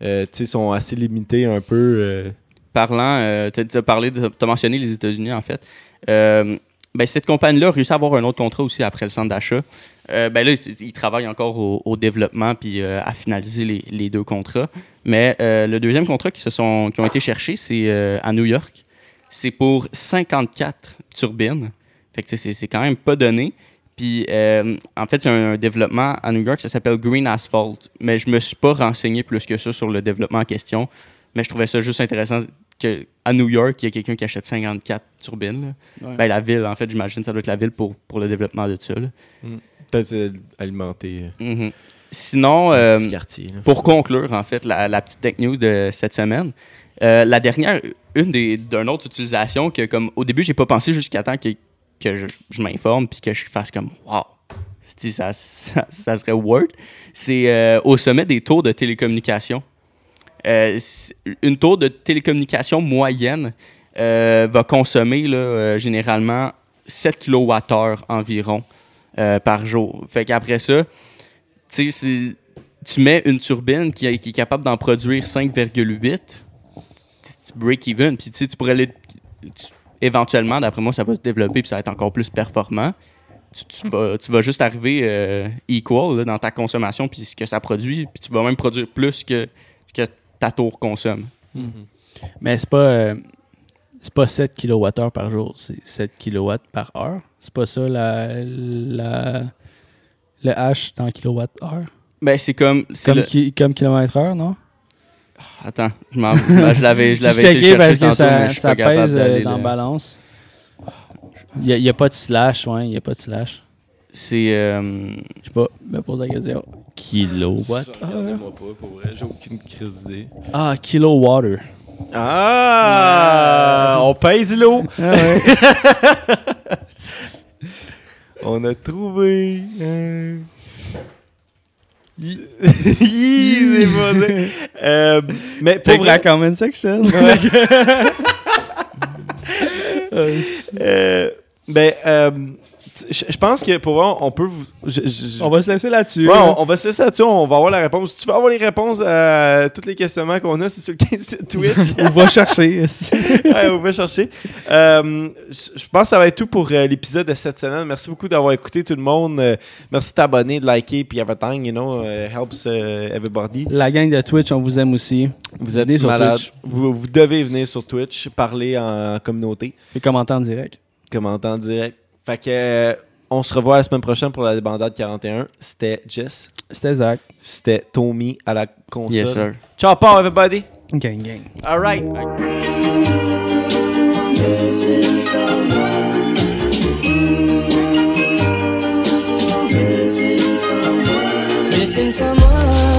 Euh, tu ils sont assez limités un peu. euh, Parlant, euh, de, t'as mentionné les États-Unis, en fait. Euh, ben, cette compagnie-là a réussi à avoir un autre contrat aussi après le centre d'achat. Ben là, ils travaillent encore au, développement puis à finaliser les, les deux contrats. Mais le deuxième contrat qui, se sont, qui ont été cherchés, c'est à New York. C'est pour 54 turbines. Fait que tu sais, c'est, c'est quand même pas donné. Puis euh, en fait, c'est un, un développement à New York, ça s'appelle Green Asphalt. Mais je me suis pas renseigné plus que ça sur le développement en question. Mais je trouvais ça juste intéressant qu'à New York, il y a quelqu'un qui achète 54 turbines. Ouais. Ben, la ville, en fait, j'imagine, ça doit être la ville pour, pour le développement de ça. là. Peut-être euh, alimenter euh, Mhm. Sinon, euh, quartier. pour conclure, en fait, la, la petite tech news de cette semaine, euh, la dernière, une des d'une autre utilisation que, comme au début, j'ai pas pensé jusqu'à temps que, que je, m'informe puis que je fasse comme wow, ça, ça, ça serait word. C'est euh, au sommet des tours de télécommunication. Euh, une tour de télécommunication moyenne euh, va consommer généralement 7 kWh environ par jour. Fait qu'après ça, tu mets une turbine qui, est- capable d'en produire 5,8, tu break even, puis tu pourrais aller, éventuellement, d'après moi, ça va se développer puis ça va être encore plus performant. tu, tu vas, tu vas juste arriver euh, equal là, dans ta consommation puis ce que ça produit, puis tu vas même produire plus que ce que ta tour consomme. Mais c'est pas, euh, c'est pas 7 kWh par jour, c'est 7 kW par heure. C'est pas ça la, la, le H dans kWh? Ben, c'est comme. Comme, le- comme kilomètre heure, non? Attends, je, m'en- ben, je l'avais je *laughs* l'avais checké parce chercher que ça, mais je suis ça pas capable pèse euh, d'aller dans le- balance. Il n'y a, pas de slash, ouais, il n'y a pas de slash. C'est. euh, Je sais pas, me pose la question. Kilowatt Regardez-moi pas, pour vrai, j'ai aucune crise d'idée. Ah, kilowatt. Ah! On pèse l'eau! Ah ouais. *laughs* On a trouvé. euh, *laughs* c'est pas. Euh, mais pour Check la vrai, comment section. *laughs* euh, ben, euh, je pense que pour vrai, on peut vous. je- je- je- On va se laisser là-dessus. Ouais, on, on va se laisser là-dessus, on va avoir la réponse. Tu vas avoir les réponses à tous les questionnements qu'on a, c'est sur le 15 *laughs* sur Twitch. *laughs* on va chercher. *laughs* ouais, on va chercher. Euh, je pense que ça va être tout pour euh, l'épisode de cette semaine. Merci beaucoup d'avoir écouté tout le monde. Euh, merci de t'abonner, de liker, puis everything, you know, helps uh, everybody. La gang de Twitch, on vous aime aussi. Vous êtes sur malade. Twitch. Vous, vous devez venir sur Twitch, parler en communauté, Fais commenter en direct. commenter en direct. Fait que euh, on se revoit la semaine prochaine pour la débandade 41. C'était Jess. C'était Zach. C'était Tommy à la console. yes, sir. Ciao, Paul, everybody. Gang, gang. All right. Missing someone. Missing someone. Missing someone.